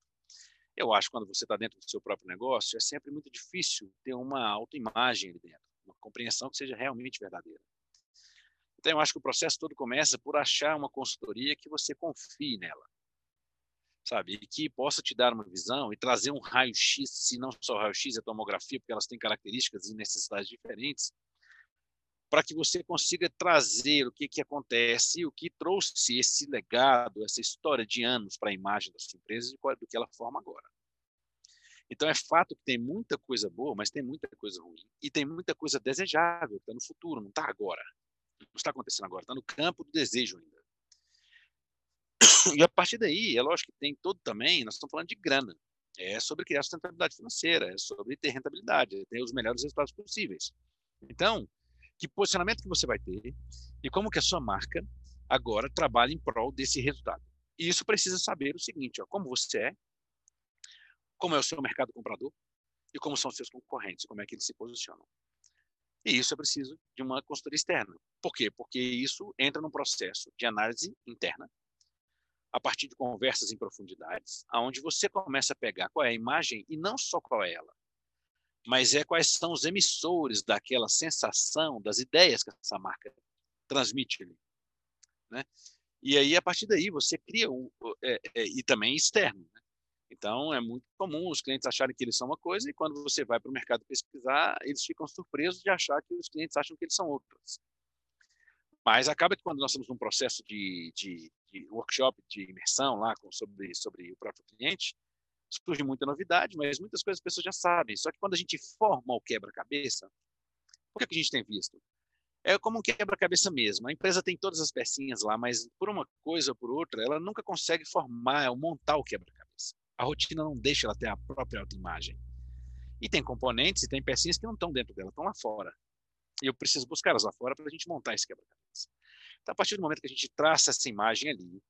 Speaker 2: Eu acho que quando você está dentro do seu próprio negócio, é sempre muito difícil ter uma autoimagem ali dentro, uma compreensão que seja realmente verdadeira. Então, eu acho que o processo todo começa por achar uma consultoria que você confie nela, sabe? E que possa te dar uma visão e trazer um raio-x, se não só raio-x, a tomografia, porque elas têm características e necessidades diferentes, para que você consiga trazer o que, que acontece, o que trouxe esse legado, essa história de anos para a imagem da sua empresa e do que ela forma agora. Então, é fato que tem muita coisa boa, mas tem muita coisa ruim. E tem muita coisa desejável, está no futuro, não está agora. Não está acontecendo agora, está no campo do desejo ainda. E a partir daí, é lógico que tem todo também, nós estamos falando de grana. É sobre criar sustentabilidade financeira, é sobre ter rentabilidade, é ter os melhores resultados possíveis. Então, que posicionamento que você vai ter e como que a sua marca agora trabalha em prol desse resultado. E isso precisa saber o seguinte, ó, como você é, como é o seu mercado comprador e como são os seus concorrentes, como é que eles se posicionam. E isso é preciso de uma consultoria externa. Por quê? Porque isso entra num processo de análise interna, a partir de conversas em profundidades, aonde você começa a pegar qual é a imagem e não só qual é ela, mas é quais são os emissores daquela sensação, das ideias que essa marca transmite ali. Né? E aí, a partir daí, você cria um. É, é, e também externo. Né? Então, é muito comum os clientes acharem que eles são uma coisa e quando você vai para o mercado pesquisar, eles ficam surpresos de achar que os clientes acham que eles são outras. Mas acaba que quando nós estamos num processo de, de, de workshop, de imersão lá com, sobre, sobre o próprio cliente, surge muita novidade, mas muitas coisas as pessoas já sabem. Só que quando a gente forma o quebra-cabeça, o que, é que a gente tem visto? É como um quebra-cabeça mesmo. A empresa tem todas as pecinhas lá, mas por uma coisa ou por outra, ela nunca consegue formar ou montar o quebra-cabeça. A rotina não deixa ela ter a própria autoimagem. E tem componentes e tem pecinhas que não estão dentro dela, estão lá fora. E eu preciso buscar elas lá fora para a gente montar esse quebra-cabeça. Então, a partir do momento que a gente traça essa imagem ali,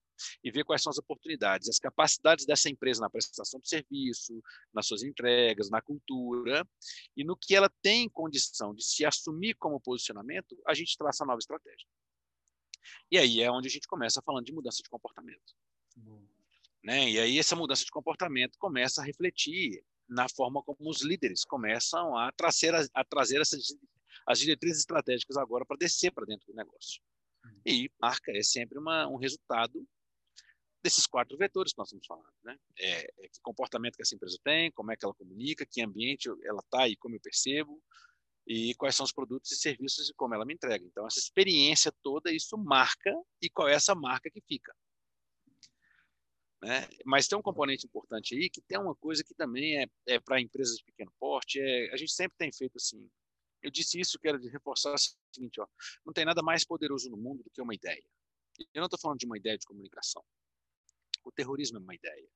Speaker 2: e ver quais são as oportunidades, as capacidades dessa empresa na prestação de serviço, nas suas entregas, na cultura, e no que ela tem condição de se assumir como posicionamento, a gente traça a nova estratégia. E aí é onde a gente começa falando de mudança de comportamento. Né? E aí essa mudança de comportamento começa a refletir na forma como os líderes começam a trazer, a trazer essas, as diretrizes estratégicas agora para descer para dentro do negócio. E marca é sempre uma, um resultado desses quatro vetores que nós estamos falando. Né? É, é, que comportamento que essa empresa tem, como é que ela comunica, que ambiente ela está e como eu percebo, e quais são os produtos e serviços e como ela me entrega. Então, essa experiência toda, isso marca e qual é essa marca que fica. Né? Mas tem um componente importante aí que tem uma coisa que também é, é para empresas de pequeno porte. É, a gente sempre tem feito assim. Eu disse isso, quero reforçar o seguinte: ó, não tem nada mais poderoso no mundo do que uma ideia. Eu não estou falando de uma ideia de comunicação. O terrorismo é uma ideia,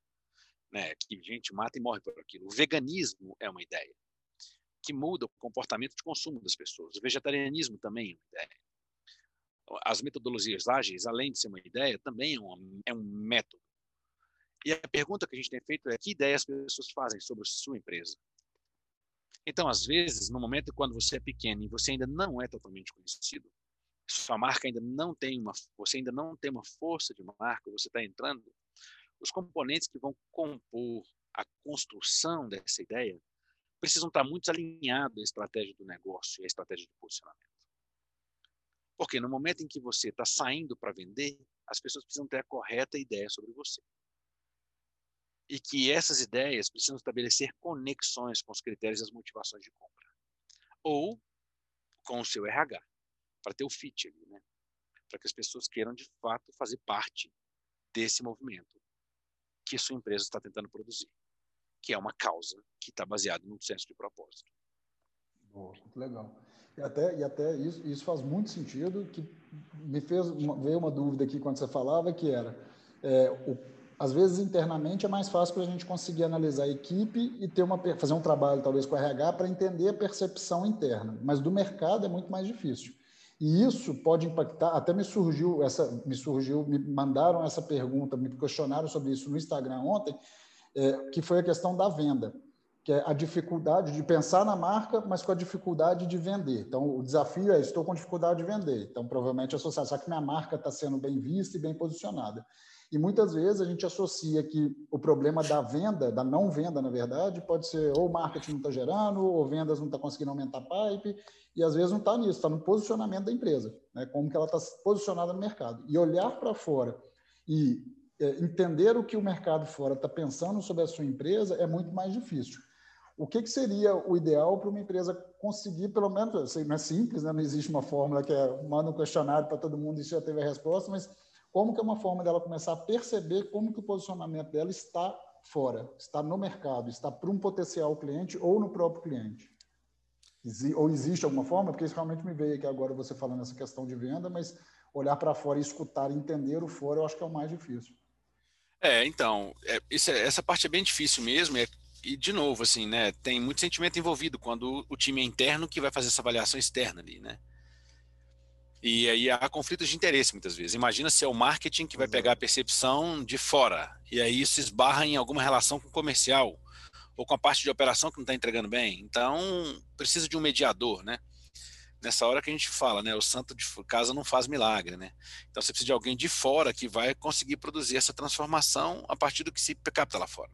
Speaker 2: né? Que gente mata e morre por aquilo. O veganismo é uma ideia que muda o comportamento de consumo das pessoas. O vegetarianismo também é uma ideia. As metodologias ágeis, além de ser uma ideia, também é um, é um método. E a pergunta que a gente tem feito é que ideias as pessoas fazem sobre sua empresa? Então, às vezes, no momento quando você é pequeno e você ainda não é totalmente conhecido, sua marca ainda não tem uma, você ainda não tem uma força de marca, você está entrando, os componentes que vão compor a construção dessa ideia precisam estar muito alinhados à estratégia do negócio e à estratégia de posicionamento. Porque no momento em que você está saindo para vender, as pessoas precisam ter a correta ideia sobre você. E que essas ideias precisam estabelecer conexões com os critérios e as motivações de compra. Ou com o seu RH, para ter o fit ali, né? Para que as pessoas queiram de fato fazer parte desse movimento que sua empresa está tentando produzir, que é uma causa que está baseada num senso de propósito.
Speaker 1: Boa, muito legal. E até, e até isso, isso faz muito sentido, que me fez uma, veio uma dúvida aqui quando você falava, que era, é, o, às vezes internamente é mais fácil para a gente conseguir analisar a equipe e ter uma, fazer um trabalho talvez com o RH para entender a percepção interna, mas do mercado é muito mais difícil. E isso pode impactar, até me surgiu essa, me surgiu, me mandaram essa pergunta, me questionaram sobre isso no Instagram ontem, é, que foi a questão da venda. que é a dificuldade de pensar na marca, mas com a dificuldade de vender. Então, o desafio é: estou com dificuldade de vender. Então, provavelmente associar, só que minha marca está sendo bem vista e bem posicionada. E muitas vezes a gente associa que o problema da venda, da não venda, na verdade, pode ser ou marketing não está gerando, ou vendas não está conseguindo aumentar a pipe, e às vezes não está nisso, está no posicionamento da empresa, né? como que ela está posicionada no mercado. E olhar para fora e é, entender o que o mercado fora está pensando sobre a sua empresa é muito mais difícil. O que, que seria o ideal para uma empresa conseguir, pelo menos, sei, não é simples, né? não existe uma fórmula que é manda um questionário para todo mundo e já teve a resposta, mas como que é uma forma dela começar a perceber como que o posicionamento dela está fora, está no mercado, está para um potencial cliente ou no próprio cliente? Ou existe alguma forma? Porque isso realmente me veio aqui agora você falando essa questão de venda, mas olhar para fora e escutar, entender o fora, eu acho que é o mais difícil.
Speaker 2: É, então, é, isso, é, essa parte é bem difícil mesmo, é e de novo, assim, né, tem muito sentimento envolvido quando o time é interno que vai fazer essa avaliação externa ali, né? E aí há conflitos de interesse muitas vezes. Imagina se é o marketing que vai pegar a percepção de fora e aí isso esbarra em alguma relação com o comercial ou com a parte de operação que não está entregando bem. Então precisa de um mediador, né? nessa hora que a gente fala, né? O santo de casa não faz milagre, né? Então você precisa de alguém de fora que vai conseguir produzir essa transformação a partir do que se capta lá fora.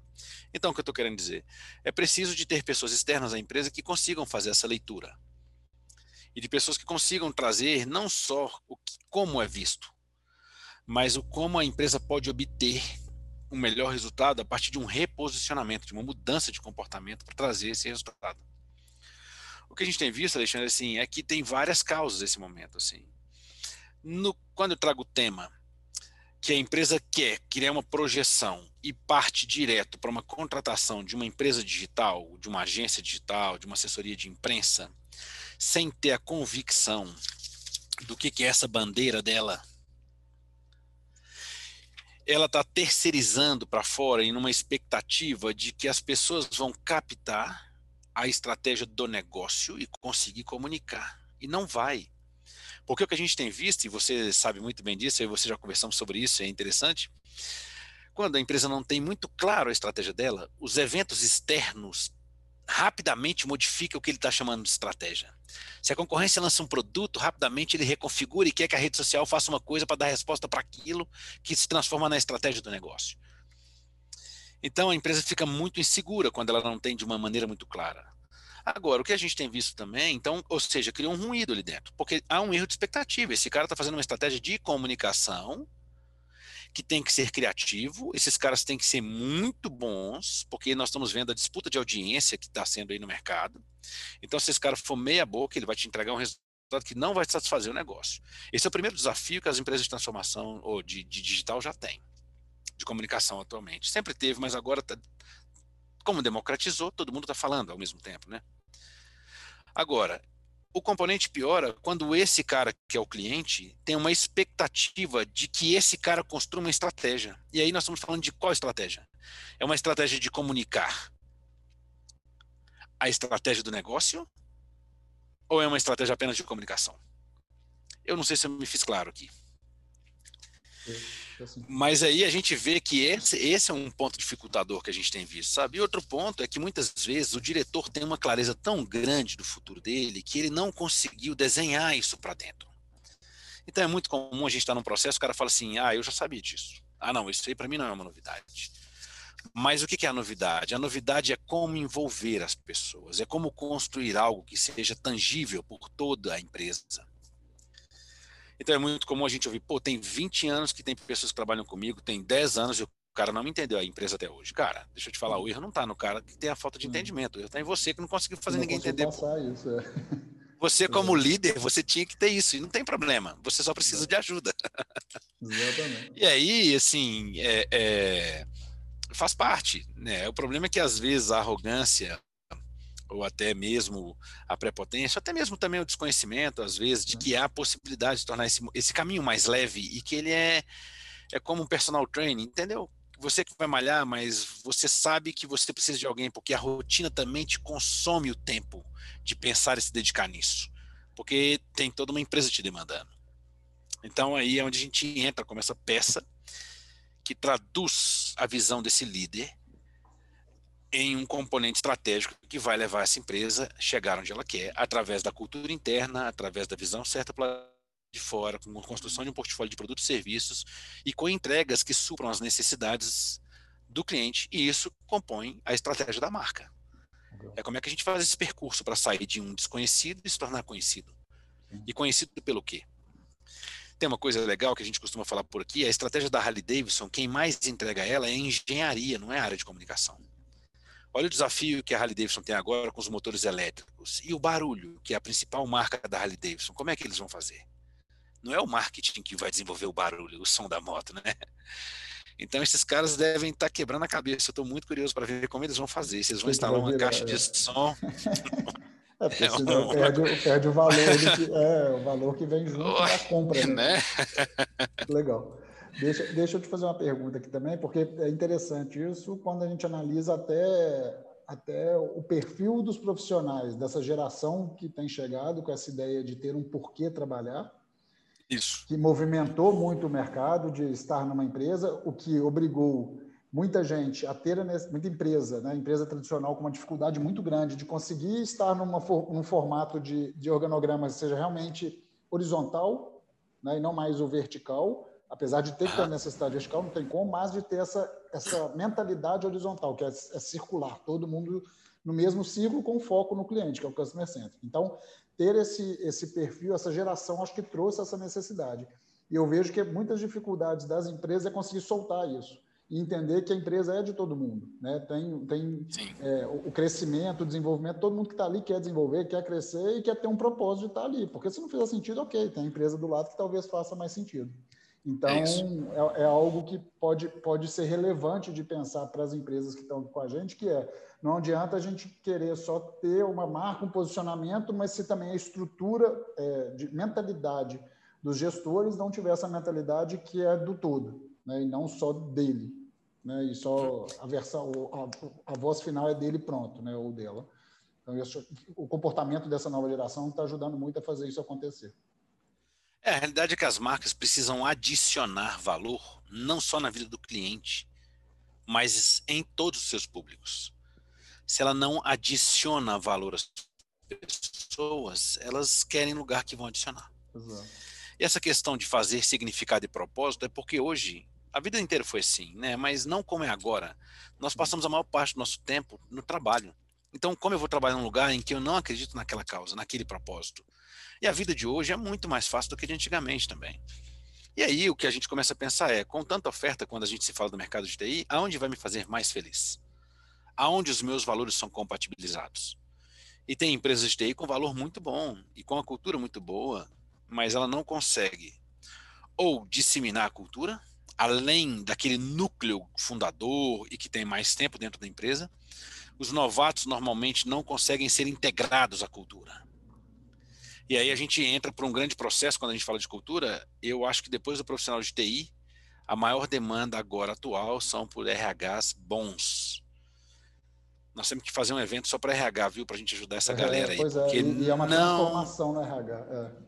Speaker 2: Então, o que eu estou querendo dizer? É preciso de ter pessoas externas à empresa que consigam fazer essa leitura. E de pessoas que consigam trazer não só o que, como é visto, mas o como a empresa pode obter um melhor resultado a partir de um reposicionamento, de uma mudança de comportamento para trazer esse resultado. O que a gente tem visto, Alexandre, assim, é que tem várias causas nesse momento. Assim. No, quando eu trago o tema que a empresa quer criar uma projeção e parte direto para uma contratação de uma empresa digital, de uma agência digital, de uma assessoria de imprensa, sem ter a convicção do que, que é essa bandeira dela, ela está terceirizando para fora em uma expectativa de que as pessoas vão captar a estratégia do negócio e conseguir comunicar. E não vai. Porque o que a gente tem visto, e você sabe muito bem disso, e você já conversamos sobre isso, é interessante. Quando a empresa não tem muito claro a estratégia dela, os eventos externos rapidamente modificam o que ele está chamando de estratégia. Se a concorrência lança um produto, rapidamente ele reconfigura e quer que a rede social faça uma coisa para dar resposta para aquilo que se transforma na estratégia do negócio. Então a empresa fica muito insegura quando ela não tem de uma maneira muito clara. Agora, o que a gente tem visto também, então, ou seja, cria um ruído ali dentro, porque há um erro de expectativa. Esse cara está fazendo uma estratégia de comunicação que tem que ser criativo, esses caras têm que ser muito bons, porque nós estamos vendo a disputa de audiência que está sendo aí no mercado. Então, se esse cara for meia boca, ele vai te entregar um resultado que não vai satisfazer o negócio. Esse é o primeiro desafio que as empresas de transformação ou de, de digital já têm de comunicação atualmente. Sempre teve, mas agora, tá, como democratizou, todo mundo está falando ao mesmo tempo, né? Agora, o componente piora quando esse cara que é o cliente tem uma expectativa de que esse cara construa uma estratégia. E aí nós estamos falando de qual estratégia? É uma estratégia de comunicar a estratégia do negócio ou é uma estratégia apenas de comunicação? Eu não sei se eu me fiz claro aqui. Assim. Mas aí a gente vê que esse, esse é um ponto dificultador que a gente tem visto, sabe? E outro ponto é que muitas vezes o diretor tem uma clareza tão grande do futuro dele que ele não conseguiu desenhar isso para dentro. Então é muito comum a gente estar tá num processo, o cara fala assim: ah, eu já sabia disso. Ah, não, isso aí para mim não é uma novidade. Mas o que é a novidade? A novidade é como envolver as pessoas, é como construir algo que seja tangível por toda a empresa. Então é muito comum a gente ouvir, pô, tem 20 anos que tem pessoas que trabalham comigo, tem 10 anos e o cara não me entendeu a empresa até hoje. Cara, deixa eu te falar, o erro não está no cara que tem a falta de hum. entendimento, o erro está em você que não conseguiu fazer não ninguém entender.
Speaker 1: Passar isso, é.
Speaker 2: Você, como líder, você tinha que ter isso, e não tem problema, você só precisa de ajuda. Exatamente. E aí, assim, é, é, faz parte, né? O problema é que às vezes a arrogância ou até mesmo a prepotência, até mesmo também o desconhecimento, às vezes, de que há a possibilidade de tornar esse, esse caminho mais leve e que ele é, é como um personal training, entendeu? Você que vai malhar, mas você sabe que você precisa de alguém, porque a rotina também te consome o tempo de pensar e se dedicar nisso, porque tem toda uma empresa te demandando. Então aí é onde a gente entra como essa peça que traduz a visão desse líder em um componente estratégico que vai levar essa empresa a chegar onde ela quer, através da cultura interna, através da visão certa de fora, com a construção de um portfólio de produtos e serviços e com entregas que supram as necessidades do cliente, e isso compõe a estratégia da marca. É como é que a gente faz esse percurso para sair de um desconhecido e se tornar conhecido. E conhecido pelo quê? Tem uma coisa legal que a gente costuma falar por aqui, a estratégia da Harley Davidson, quem mais entrega ela é engenharia, não é área de comunicação. Olha o desafio que a Harley Davidson tem agora com os motores elétricos e o barulho, que é a principal marca da Harley Davidson. Como é que eles vão fazer? Não é o marketing que vai desenvolver o barulho, o som da moto, né? Então esses caras devem estar tá quebrando a cabeça. Eu estou muito curioso para ver como eles vão fazer. Se eles vão instalar uma caixa de é. som.
Speaker 1: É, porque é senão perde, perde, o valor que, é, o valor que vem junto da compra. Né? né? Legal. Deixa, deixa eu te fazer uma pergunta aqui também, porque é interessante isso quando a gente analisa até, até o perfil dos profissionais dessa geração que tem chegado com essa ideia de ter um porquê trabalhar.
Speaker 2: Isso.
Speaker 1: Que movimentou muito o mercado de estar numa empresa, o que obrigou muita gente a ter, muita empresa, né, empresa tradicional com uma dificuldade muito grande de conseguir estar numa, num formato de, de organograma que seja realmente horizontal né, e não mais o vertical, apesar de ter que ter a necessidade vertical, não tem como, mas de ter essa, essa mentalidade horizontal, que é, é circular, todo mundo no mesmo ciclo com foco no cliente, que é o Customer Center. Então, ter esse, esse perfil, essa geração, acho que trouxe essa necessidade. E eu vejo que muitas dificuldades das empresas é conseguir soltar isso e entender que a empresa é de todo mundo. Né? Tem, tem é, o crescimento, o desenvolvimento, todo mundo que está ali quer desenvolver, quer crescer e quer ter um propósito de estar tá ali. Porque se não fizer sentido, ok, tem a empresa do lado que talvez faça mais sentido. Então, é, é, é, algo que pode, pode ser relevante de pensar para as empresas que estão com a gente, que é, não adianta a gente querer só ter uma marca, um posicionamento, mas se também a estrutura é, de mentalidade dos gestores não tiver essa mentalidade que é do todo, né, e não só dele. Né, e só a, versão, a, a voz final é dele pronto, né, ou dela. Então, isso, o comportamento dessa nova geração está ajudando muito a fazer isso acontecer.
Speaker 2: É, a realidade é que as marcas precisam adicionar valor, não só na vida do cliente, mas em todos os seus públicos. Se ela não adiciona valor às pessoas, elas querem lugar que vão adicionar. Exato. E essa questão de fazer significado e propósito é porque hoje, a vida inteira foi assim, né? mas não como é agora. Nós passamos a maior parte do nosso tempo no trabalho. Então, como eu vou trabalhar num lugar em que eu não acredito naquela causa, naquele propósito? E a vida de hoje é muito mais fácil do que de antigamente também. E aí o que a gente começa a pensar é, com tanta oferta quando a gente se fala do mercado de TI, aonde vai me fazer mais feliz? Aonde os meus valores são compatibilizados? E tem empresas de TI com valor muito bom e com a cultura muito boa, mas ela não consegue ou disseminar a cultura, além daquele núcleo fundador e que tem mais tempo dentro da empresa. Os novatos normalmente não conseguem ser integrados à cultura. E aí a gente entra para um grande processo quando a gente fala de cultura. Eu acho que depois do profissional de TI, a maior demanda agora atual são por RHs bons. Nós temos que fazer um evento só para RH, viu? Para a gente ajudar essa é, galera aí.
Speaker 1: Pois é, e, é uma não... transformação no RH. É.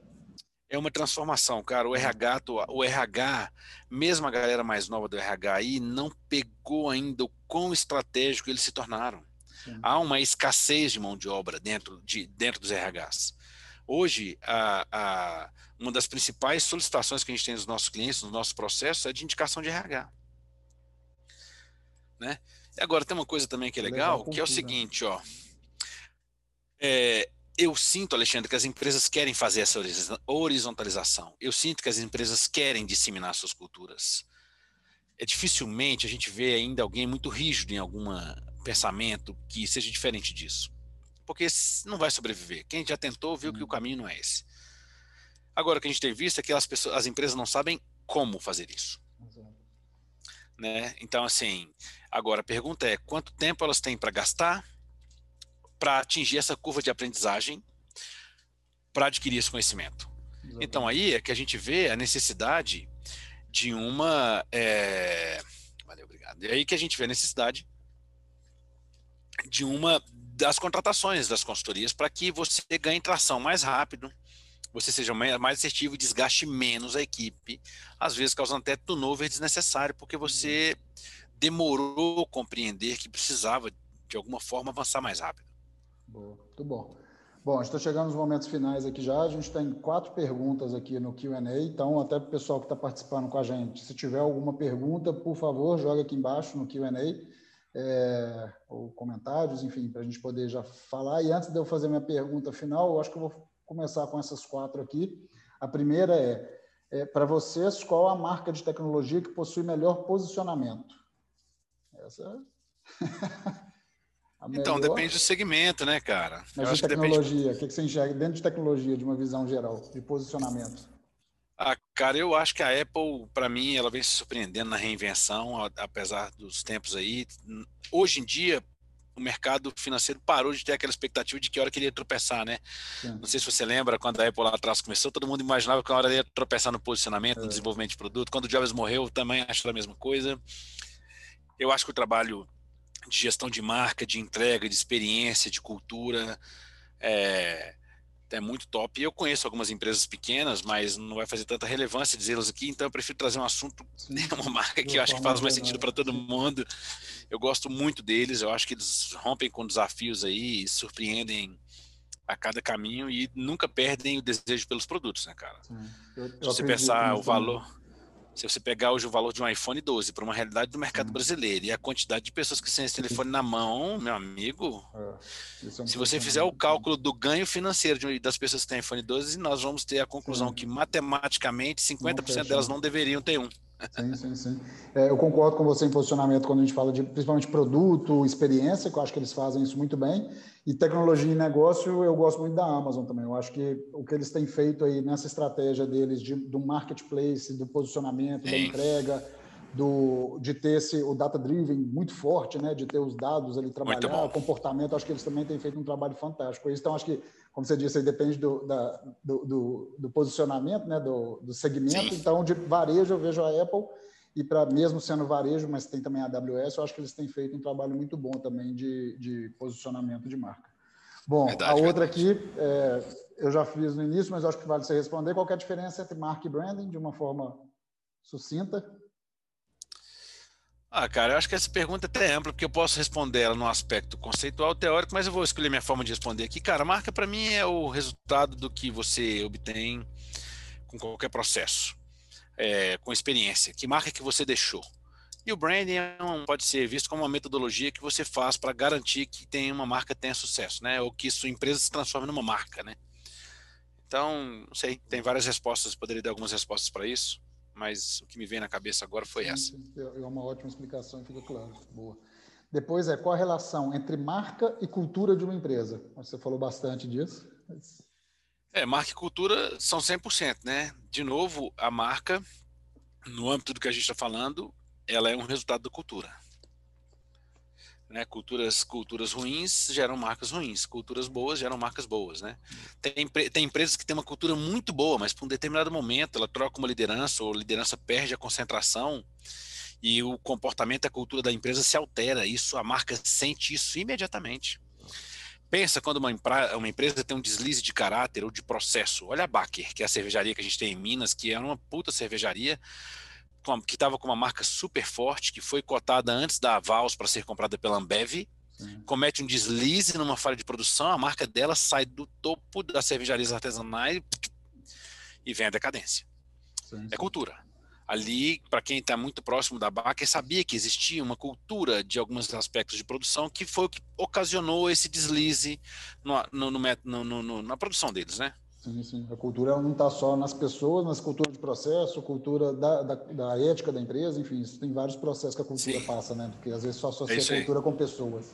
Speaker 2: É uma transformação, cara. O RH, o RH, mesmo a galera mais nova do RH aí, não pegou ainda o quão estratégico eles se tornaram. Sim. Há uma escassez de mão de obra dentro, de, dentro dos RHs. Hoje, a, a, uma das principais solicitações que a gente tem dos nossos clientes, nos nossos processos, é de indicação de RH. Né? E agora, tem uma coisa também que é legal, que é o seguinte, ó. É, eu sinto, Alexandre, que as empresas querem fazer essa horizontalização. Eu sinto que as empresas querem disseminar suas culturas. É dificilmente a gente vê ainda alguém muito rígido em algum pensamento que seja diferente disso porque não vai sobreviver. Quem já tentou viu que o caminho não é esse. Agora, o que a gente tem visto é que as, pessoas, as empresas não sabem como fazer isso. Né? Então, assim, agora a pergunta é: quanto tempo elas têm para gastar para atingir essa curva de aprendizagem para adquirir esse conhecimento? Exatamente. Então, aí é que a gente vê a necessidade de uma. É... Valeu, obrigado. E aí que a gente vê a necessidade de uma das contratações das consultorias para que você ganhe tração mais rápido, você seja mais assertivo e desgaste menos a equipe, às vezes causando até turnover desnecessário, porque você demorou a compreender que precisava de alguma forma, avançar mais rápido.
Speaker 1: Boa, muito bom. Bom, está chegando nos momentos finais aqui já. A gente tem quatro perguntas aqui no QA, então, até para o pessoal que está participando com a gente, se tiver alguma pergunta, por favor, joga aqui embaixo no QA, é, ou comentários, enfim, para a gente poder já falar. E antes de eu fazer minha pergunta final, eu acho que eu vou começar com essas quatro aqui. A primeira é, é para vocês, qual a marca de tecnologia que possui melhor posicionamento? Essa
Speaker 2: Então, depende do segmento, né, cara?
Speaker 1: Mas de tecnologia, o que, que você enxerga dentro de tecnologia, de uma visão geral, de posicionamento?
Speaker 2: Cara, eu acho que a Apple, para mim, ela vem se surpreendendo na reinvenção, apesar dos tempos aí. Hoje em dia, o mercado financeiro parou de ter aquela expectativa de que hora queria tropeçar, né? Sim. Não sei se você lembra, quando a Apple lá atrás começou, todo mundo imaginava que a hora ia tropeçar no posicionamento, é. no desenvolvimento de produto. Quando o Jobs morreu, também acho a mesma coisa. Eu acho que o trabalho de gestão de marca, de entrega, de experiência, de cultura. É, é muito top. E eu conheço algumas empresas pequenas, mas não vai fazer tanta relevância dizê-las aqui, então eu prefiro trazer um assunto, uma marca que eu acho que faz mais sentido para todo mundo. Eu gosto muito deles, eu acho que eles rompem com desafios aí surpreendem a cada caminho e nunca perdem o desejo pelos produtos, né, cara? Eu, eu Se você pensar o valor. Se você pegar hoje o valor de um iPhone 12 para uma realidade do mercado hum. brasileiro e a quantidade de pessoas que têm esse telefone na mão, meu amigo, é, é se você fizer o cálculo do ganho financeiro de, das pessoas que têm iPhone 12, nós vamos ter a conclusão sim. que matematicamente 50% delas não deveriam ter um.
Speaker 1: Sim, sim, sim. É, eu concordo com você em posicionamento quando a gente fala de principalmente produto, experiência, que eu acho que eles fazem isso muito bem. E tecnologia e negócio, eu gosto muito da Amazon também. Eu acho que o que eles têm feito aí nessa estratégia deles de, do marketplace, do posicionamento, sim. da entrega, do, de ter esse, o data-driven muito forte, né? de ter os dados ali, trabalhar, o comportamento, acho que eles também têm feito um trabalho fantástico. Então, acho que como você disse, aí depende do, da, do, do, do, posicionamento, né, do, do segmento. Sim. Então, de varejo, eu vejo a Apple, e para mesmo sendo varejo, mas tem também a AWS, eu acho que eles têm feito um trabalho muito bom também de, de posicionamento de marca. Bom, verdade, a outra verdade. aqui, é, eu já fiz no início, mas acho que vale você responder. Qual é a diferença entre marca e branding, de uma forma sucinta?
Speaker 2: Ah, cara, eu acho que essa pergunta é até ampla, porque eu posso responder ela no aspecto conceitual, teórico, mas eu vou escolher minha forma de responder aqui. Cara, marca para mim é o resultado do que você obtém com qualquer processo, é, com experiência. Que marca que você deixou? E o branding é pode ser visto como uma metodologia que você faz para garantir que tem uma marca tenha sucesso, né? Ou que sua empresa se transforme numa marca, né? Então, não sei, tem várias respostas, poderia dar algumas respostas para isso mas o que me veio na cabeça agora foi essa.
Speaker 1: É uma ótima explicação, fica claro. Boa. Depois é qual a relação entre marca e cultura de uma empresa? Você falou bastante disso. Mas...
Speaker 2: É, marca e cultura são 100%, né? De novo, a marca, no âmbito do que a gente está falando, ela é um resultado da cultura. Né? Culturas, culturas ruins geram marcas ruins, culturas boas geram marcas boas. Né? Tem, tem empresas que têm uma cultura muito boa, mas por um determinado momento ela troca uma liderança ou a liderança perde a concentração e o comportamento, a cultura da empresa se altera. Isso a marca sente isso imediatamente. Pensa quando uma, uma, empresa tem um deslize de caráter ou de processo. Olha a Baker, que é a cervejaria que a gente tem em Minas, que é uma puta cervejaria, que estava com uma marca super forte, que foi cotada antes da Vals para ser comprada pela Ambev, Sim. comete um deslize numa falha de produção, a marca dela sai do topo das cervejarias artesanais e vem a decadência. Sim, é cultura. Ali, para quem está muito próximo da Baker, sabia que existia uma cultura de alguns aspectos de produção que foi o que ocasionou esse deslize no, no, no, na produção deles, né?
Speaker 1: Sim, sim. A cultura não está só nas pessoas, nas culturas de processo, cultura da, da, da, ética da empresa, enfim, isso tem vários processos que a cultura sim. passa, né? Porque às vezes só associa é a cultura com pessoas.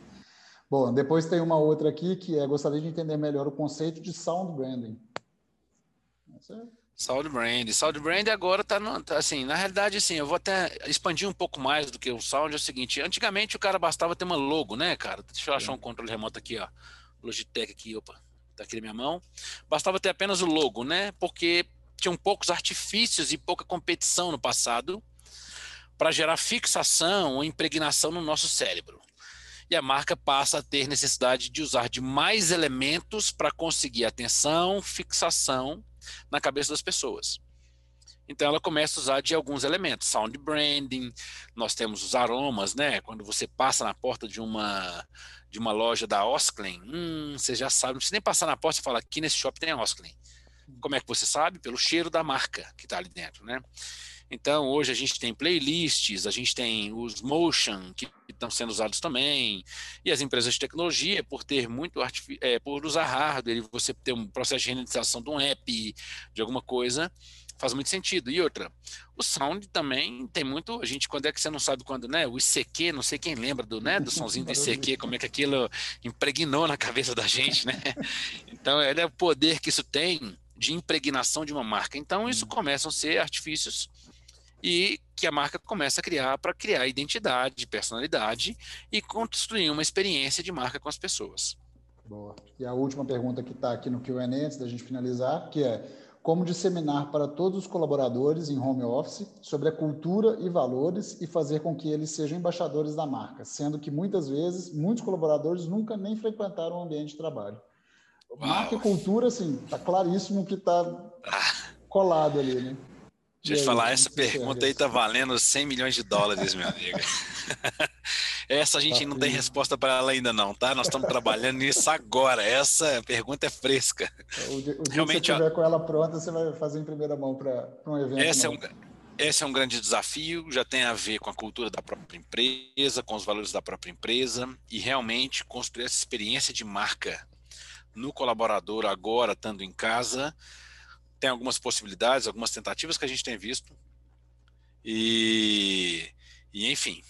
Speaker 1: Bom, depois tem uma outra aqui que é gostaria de entender melhor o conceito de sound branding.
Speaker 2: É... Sound brand. Sound brand agora está tá, assim, na realidade, assim, eu vou até expandir um pouco mais do que o sound. É o seguinte: antigamente o cara bastava ter uma logo, né, cara? Deixa eu achar é. um controle remoto aqui, ó. Logitech aqui, opa na minha mão, bastava ter apenas o logo, né? Porque tinham poucos artifícios e pouca competição no passado para gerar fixação ou impregnação no nosso cérebro. E a marca passa a ter necessidade de usar de mais elementos para conseguir atenção, fixação na cabeça das pessoas. Então ela começa a usar de alguns elementos, sound branding, nós temos os aromas, né? Quando você passa na porta de uma de uma loja da Osklen, hum, você já sabe, não precisa nem passar na porta e falar aqui nesse shopping tem Osklen. Como é que você sabe? Pelo cheiro da marca que está ali dentro, né? Então, hoje a gente tem playlists, a gente tem os motion que estão sendo usados também, e as empresas de tecnologia, por ter muito é, por usar hardware, você ter um processo de renderização de um app, de alguma coisa, faz muito sentido. E outra, o sound também tem muito. A gente, quando é que você não sabe quando, né? O ICQ, não sei quem lembra do, né, do sonzinho do ICQ, como é que aquilo impregnou na cabeça da gente, né? Então, é o poder que isso tem de impregnação de uma marca. Então, isso hum. começam a ser artifícios e que a marca começa a criar para criar identidade, personalidade e construir uma experiência de marca com as pessoas.
Speaker 1: Boa. E a última pergunta que está aqui no Q&A antes da gente finalizar, que é como disseminar para todos os colaboradores em home office sobre a cultura e valores e fazer com que eles sejam embaixadores da marca, sendo que muitas vezes muitos colaboradores nunca nem frequentaram o ambiente de trabalho. Uau. Marca e cultura, assim, tá claríssimo que está ah. colado ali, né?
Speaker 2: Deixa eu te falar, essa pergunta aí tá valendo 100 milhões de dólares, meu amigo. Essa a gente tá não tem resposta para ela ainda não, tá? Nós estamos trabalhando nisso agora. Essa pergunta é fresca.
Speaker 1: O dia, o dia Realmente, que você estiver com ela pronta, você vai fazer em primeira mão para um evento.
Speaker 2: Esse é um, esse é um grande desafio, já tem a ver com a cultura da própria empresa, com os valores da própria empresa e realmente construir essa experiência de marca no colaborador agora, estando em casa, tem algumas possibilidades, algumas tentativas que a gente tem visto. E, e enfim,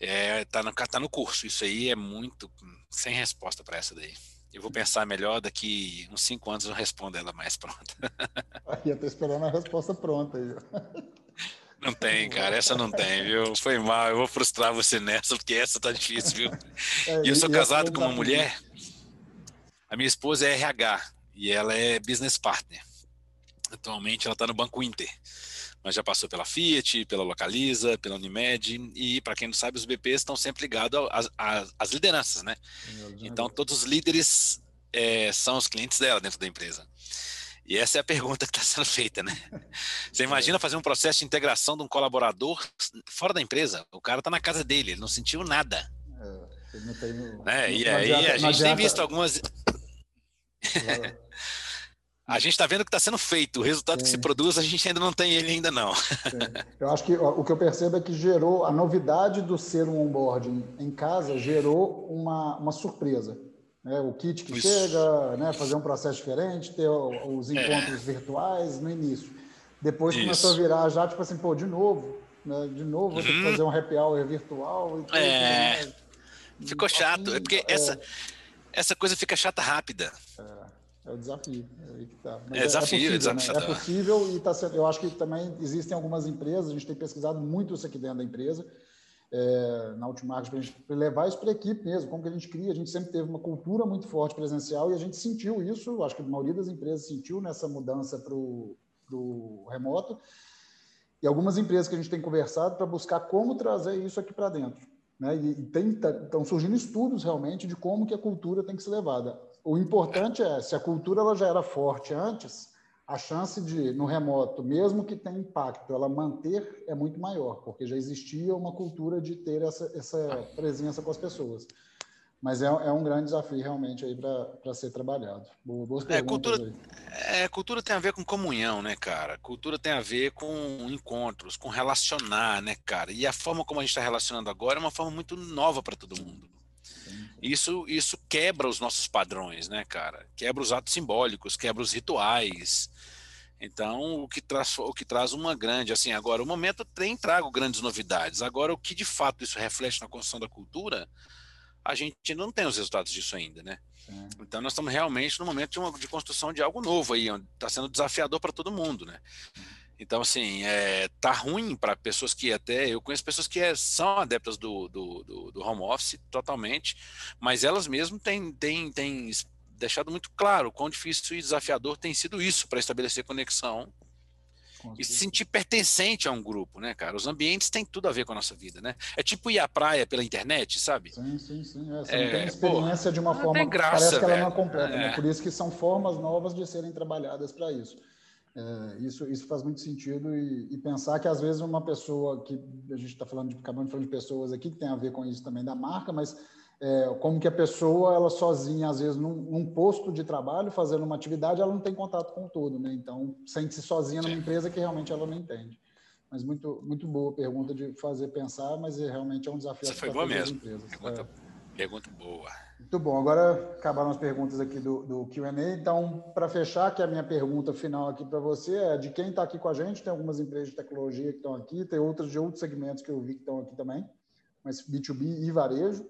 Speaker 2: é, tá, no, tá no curso. Isso aí é muito sem resposta para essa daí. Eu vou pensar melhor, daqui uns cinco anos eu respondo ela mais pronta.
Speaker 1: Aí eu tô esperando a resposta pronta aí.
Speaker 2: Não tem, cara, essa não tem, viu? Foi mal, eu vou frustrar você nessa, porque essa tá difícil, viu? É, e eu sou casado com uma mulher, a minha esposa é RH e ela é business partner. Atualmente ela está no Banco Inter, mas já passou pela Fiat, pela Localiza, pela Unimed e, para quem não sabe, os BPs estão sempre ligados às, lideranças, né? Então todos os líderes é, são os clientes dela dentro da empresa. E essa é a pergunta que está sendo feita, né? Você imagina fazer um processo de integração de um colaborador fora da empresa? O cara está na casa dele, ele não sentiu nada. É, não tem... né? E aí adianta, a gente tem visto algumas. A gente está vendo que está sendo feito, o resultado Sim. que se produz, a gente ainda não tem ele ainda não.
Speaker 1: Eu acho que o que eu percebo é que gerou a novidade do ser um onboarding em casa gerou uma, uma surpresa. Né? O kit que Isso. chega, né? fazer um processo diferente, ter os é. encontros é. virtuais no início. Depois Isso. começou a virar já, tipo assim, pô, de novo, né? de novo, vou ter que uhum. fazer um happy hour virtual. E tudo,
Speaker 2: é.
Speaker 1: Ficou
Speaker 2: chato, é porque essa, é. essa coisa fica chata rápida.
Speaker 1: É. É o desafio. É tá.
Speaker 2: É, desafio,
Speaker 1: é,
Speaker 2: possível, né?
Speaker 1: é possível e tá sendo, eu acho que também existem algumas empresas, a gente tem pesquisado muito isso aqui dentro da empresa, é, na Ultimarket, para a gente levar isso para a equipe mesmo, como que a gente cria. A gente sempre teve uma cultura muito forte presencial e a gente sentiu isso, acho que a maioria das empresas sentiu nessa mudança para o remoto. E algumas empresas que a gente tem conversado para buscar como trazer isso aqui para dentro. Né? E estão surgindo estudos realmente de como que a cultura tem que ser levada. O importante é, se a cultura ela já era forte antes, a chance de, no remoto, mesmo que tenha impacto, ela manter é muito maior, porque já existia uma cultura de ter essa, essa presença com as pessoas. Mas é, é um grande desafio realmente aí para ser trabalhado.
Speaker 2: Boas é, cultura, é, cultura tem a ver com comunhão, né, cara? Cultura tem a ver com encontros, com relacionar, né, cara? E a forma como a gente está relacionando agora é uma forma muito nova para todo mundo. Isso, isso quebra os nossos padrões, né, cara? Quebra os atos simbólicos, quebra os rituais. Então, o que traz, o que traz uma grande, assim, agora, o momento tem trago grandes novidades. Agora, o que de fato isso reflete na construção da cultura, a gente não tem os resultados disso ainda, né? Então, nós estamos realmente no momento de, uma, de construção de algo novo aí, está sendo desafiador para todo mundo, né? Então, assim, é, tá ruim para pessoas que até. Eu conheço pessoas que é, são adeptas do, do, do, do, home office totalmente, mas elas mesmas têm, têm, têm deixado muito claro quão difícil e desafiador tem sido isso para estabelecer conexão e se sentir pertencente a um grupo, né, cara? Os ambientes têm tudo a ver com a nossa vida, né? É tipo ir à praia pela internet, sabe?
Speaker 1: Sim, sim, sim. É, você é, não tem experiência de uma forma graça, parece que ela não é completa, né? é. né? Por isso que são formas novas de serem trabalhadas para isso. É, isso, isso faz muito sentido e, e, pensar que às vezes uma pessoa que a gente está falando de falar de pessoas aqui que tem a ver com isso também da marca, mas é, como que a pessoa ela sozinha às vezes num, num, posto de trabalho fazendo uma atividade ela não tem contato com tudo, né? Então sente-se sozinha numa empresa que realmente ela não entende. Mas muito muito boa pergunta de fazer pensar, mas é, realmente é um desafio.
Speaker 2: Você foi boa mesmo. Pergunta, é. pergunta boa.
Speaker 1: Muito bom. Agora acabaram as perguntas aqui do, do Q&A. Então, para fechar, que é a minha pergunta final aqui para você é de quem está aqui com a gente. Tem algumas empresas de tecnologia que estão aqui, tem outras de outros segmentos que eu vi que estão aqui também, mas B2B e varejo.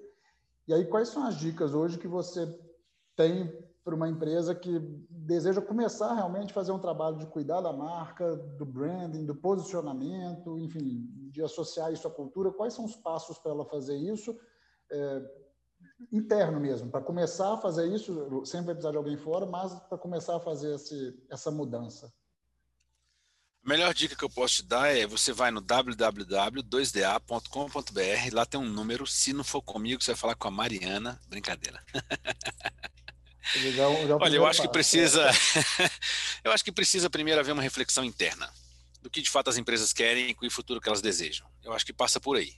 Speaker 1: E aí, quais são as dicas hoje que você tem para uma empresa que deseja começar realmente a fazer um trabalho de cuidar da marca, do branding, do posicionamento, enfim, de associar isso à cultura? Quais são os passos para ela fazer isso? É, interno mesmo, para começar a fazer isso, sempre vai precisar de alguém fora, mas para começar a fazer esse, essa mudança.
Speaker 2: A melhor dica que eu posso te dar é você vai no www.2da.com.br, lá tem um número, se não for comigo, você vai falar com a Mariana, brincadeira. Já, já Olha, eu acho que precisa, eu acho que precisa primeiro haver uma reflexão interna do que de fato as empresas querem e o futuro que elas desejam. Eu acho que passa por aí.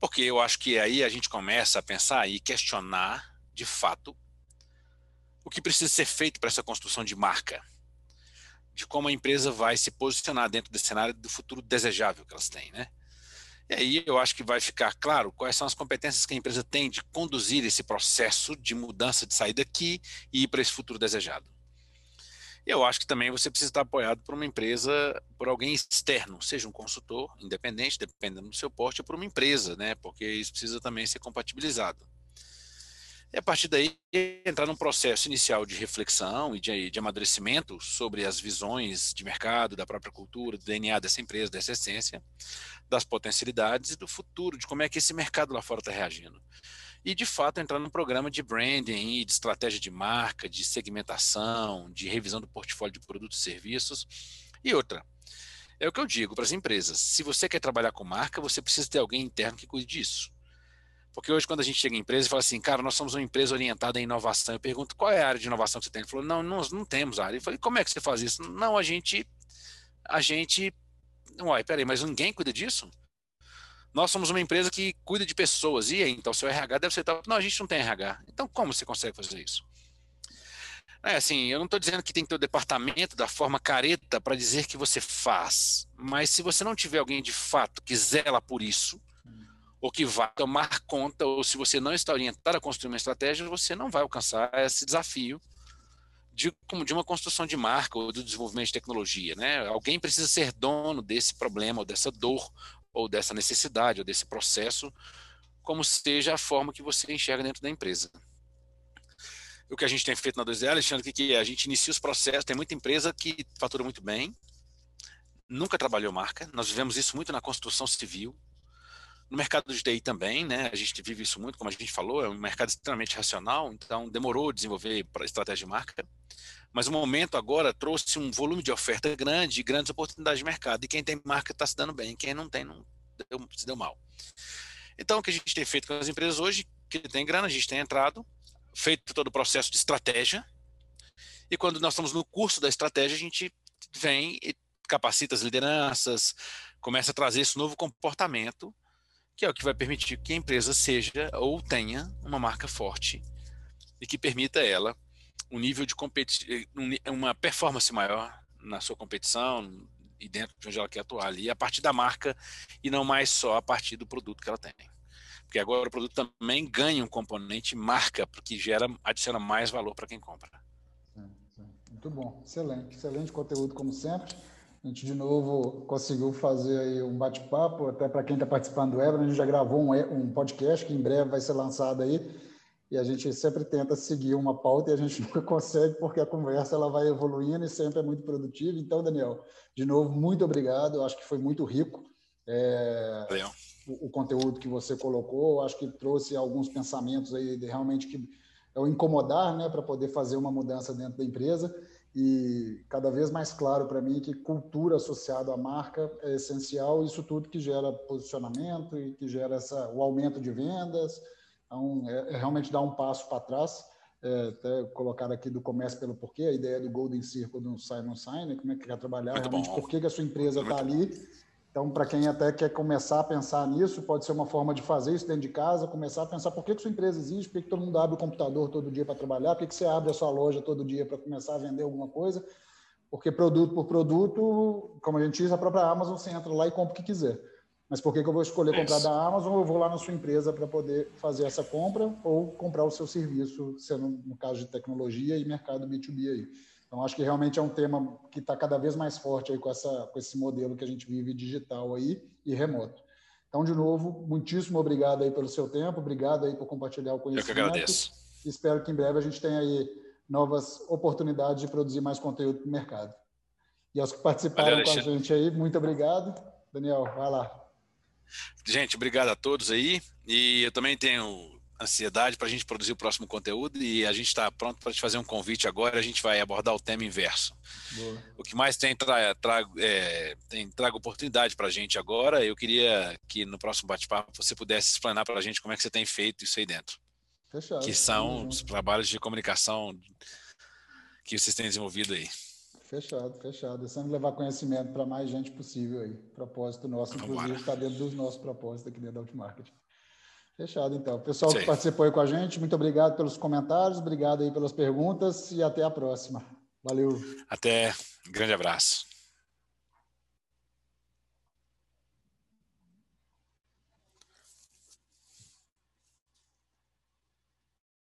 Speaker 2: Porque eu acho que aí a gente começa a pensar e questionar, de fato, o que precisa ser feito para essa construção de marca, de como a empresa vai se posicionar dentro desse cenário do futuro desejável que elas têm, né? E aí eu acho que vai ficar claro quais são as competências que a empresa tem de conduzir esse processo de mudança, de sair daqui e ir para esse futuro desejado. Eu acho que também você precisa estar apoiado por uma empresa, por alguém externo, seja um consultor independente, dependendo do seu porte, ou por uma empresa, né? Porque isso precisa também ser compatibilizado. E a partir daí, entrar num processo inicial de reflexão e de, de amadurecimento sobre as visões de mercado, da própria cultura, do DNA dessa empresa, dessa essência, das potencialidades e do futuro, de como é que esse mercado lá fora está reagindo e de fato entrar num programa de branding, de estratégia de marca, de segmentação, de revisão do portfólio de produtos e serviços. E outra, é o que eu digo para as empresas: se você quer trabalhar com marca, você precisa ter alguém interno que cuide disso. Porque hoje, quando a gente chega em empresa e fala assim, cara, nós somos uma empresa orientada em inovação, eu pergunto qual é a área de inovação que você tem? Ele falou, não, nós não temos área. Eu falei, como é que você faz isso? Não, a gente. A gente. Uai, peraí, mas ninguém cuida disso? Nós somos uma empresa que cuida de pessoas. E aí, então, seu RH deve ser tal. Não, a gente não tem RH. Então, como você consegue fazer isso? É assim, eu não estou dizendo que tem que ter o departamento da forma careta para dizer que você faz. Mas se você não tiver alguém de fato que zela por isso, ou que vai tomar conta, ou se você não está orientado a construir uma estratégia, você não vai alcançar esse desafio de, de uma construção de marca ou do desenvolvimento de tecnologia. Né? Alguém precisa ser dono desse problema, ou dessa dor, ou dessa necessidade, ou desse processo, como seja a forma que você enxerga dentro da empresa. O que a gente tem feito na 2D, Alexandre, que, que a gente inicia os processos, tem muita empresa que fatura muito bem, nunca trabalhou marca, nós vivemos isso muito na construção civil, no mercado de TI também, né? A gente vive isso muito, como a gente falou, é um mercado extremamente racional, então demorou desenvolver para estratégia de marca. Mas o momento agora trouxe um volume de oferta grande e grandes oportunidades de mercado. E quem tem marca está se dando bem, quem não tem, não deu, se deu mal. Então, o que a gente tem feito com as empresas hoje, que tem grana, a gente tem entrado, feito todo o processo de estratégia. E quando nós estamos no curso da estratégia, a gente vem e capacita as lideranças, começa a trazer esse novo comportamento, que é o que vai permitir que a empresa seja ou tenha uma marca forte e que permita ela um nível de competição, uma performance maior na sua competição e dentro de onde ela quer atuar ali, a partir da marca e não mais só a partir do produto que ela tem. Porque agora o produto também ganha um componente marca, porque gera, adiciona mais valor para quem compra.
Speaker 1: Muito bom, excelente, excelente conteúdo como sempre. A gente de novo conseguiu fazer aí um bate-papo, até para quem está participando do webinar, a gente já gravou um, um podcast que em breve vai ser lançado aí e a gente sempre tenta seguir uma pauta e a gente nunca consegue porque a conversa ela vai evoluindo e sempre é muito produtiva. Então, Daniel, de novo, muito obrigado. Eu acho que foi muito rico é, o, o, conteúdo que você colocou. Eu acho que trouxe alguns pensamentos aí de realmente que é o incomodar, né, para poder fazer uma mudança dentro da empresa. E cada vez mais claro para mim que cultura associada à marca é essencial. Isso tudo que gera posicionamento e que gera essa, o aumento de vendas então, é, é realmente dar um passo para trás. é, até colocar aqui do Comércio pelo Porquê, a ideia do Golden Circle do Simon Sinek, como é que quer trabalhar, Muito realmente bom. por que, que a sua empresa está ali. Então, para quem até quer começar a pensar nisso, pode ser uma forma de fazer isso dentro de casa, começar a pensar por que, que sua empresa existe, por que, que todo mundo abre o computador todo dia para trabalhar, por que, que você abre a sua loja todo dia para começar a vender alguma coisa, porque produto por produto, como a gente diz, a própria Amazon, você entra lá e compra o que quiser. Mas por que, que eu vou escolher comprar Isso. da Amazon ou eu vou lá na sua empresa para poder fazer essa compra ou comprar o seu serviço, sendo no caso de tecnologia e mercado B2B aí. Então, acho que realmente é um tema que está cada vez mais forte aí com, essa, com esse modelo que a gente vive digital aí e remoto. Então, de novo, muitíssimo obrigado aí pelo seu tempo, obrigado aí por compartilhar o conhecimento.
Speaker 2: Eu que agradeço.
Speaker 1: Espero que em breve a gente tenha aí novas oportunidades de produzir mais conteúdo para o mercado. E aos que participaram Valeu, com a gente aí, muito obrigado. Daniel, vai lá.
Speaker 2: Gente, obrigado a todos aí. E eu também tenho ansiedade para a gente produzir o próximo conteúdo e a gente está pronto para te fazer um convite agora. A gente vai abordar o tema inverso. Boa. O que mais tem, tra tra é, tem traga oportunidade para a gente agora. Eu queria que no próximo bate-papo você pudesse explanar para a gente como é que você tem feito isso aí dentro. Fechado. Que são os trabalhos de comunicação que vocês têm desenvolvido aí.
Speaker 1: Fechado, fechado. É sempre levar conhecimento para mais gente possível aí. Propósito nosso, inclusive, está dentro dos nossos propósitos aqui dentro da Outmarket. Fechado, então. Pessoal Sim. que participou aí com a gente, muito obrigado pelos comentários, obrigado aí pelas perguntas e até a próxima. Valeu.
Speaker 2: Até. Grande abraço.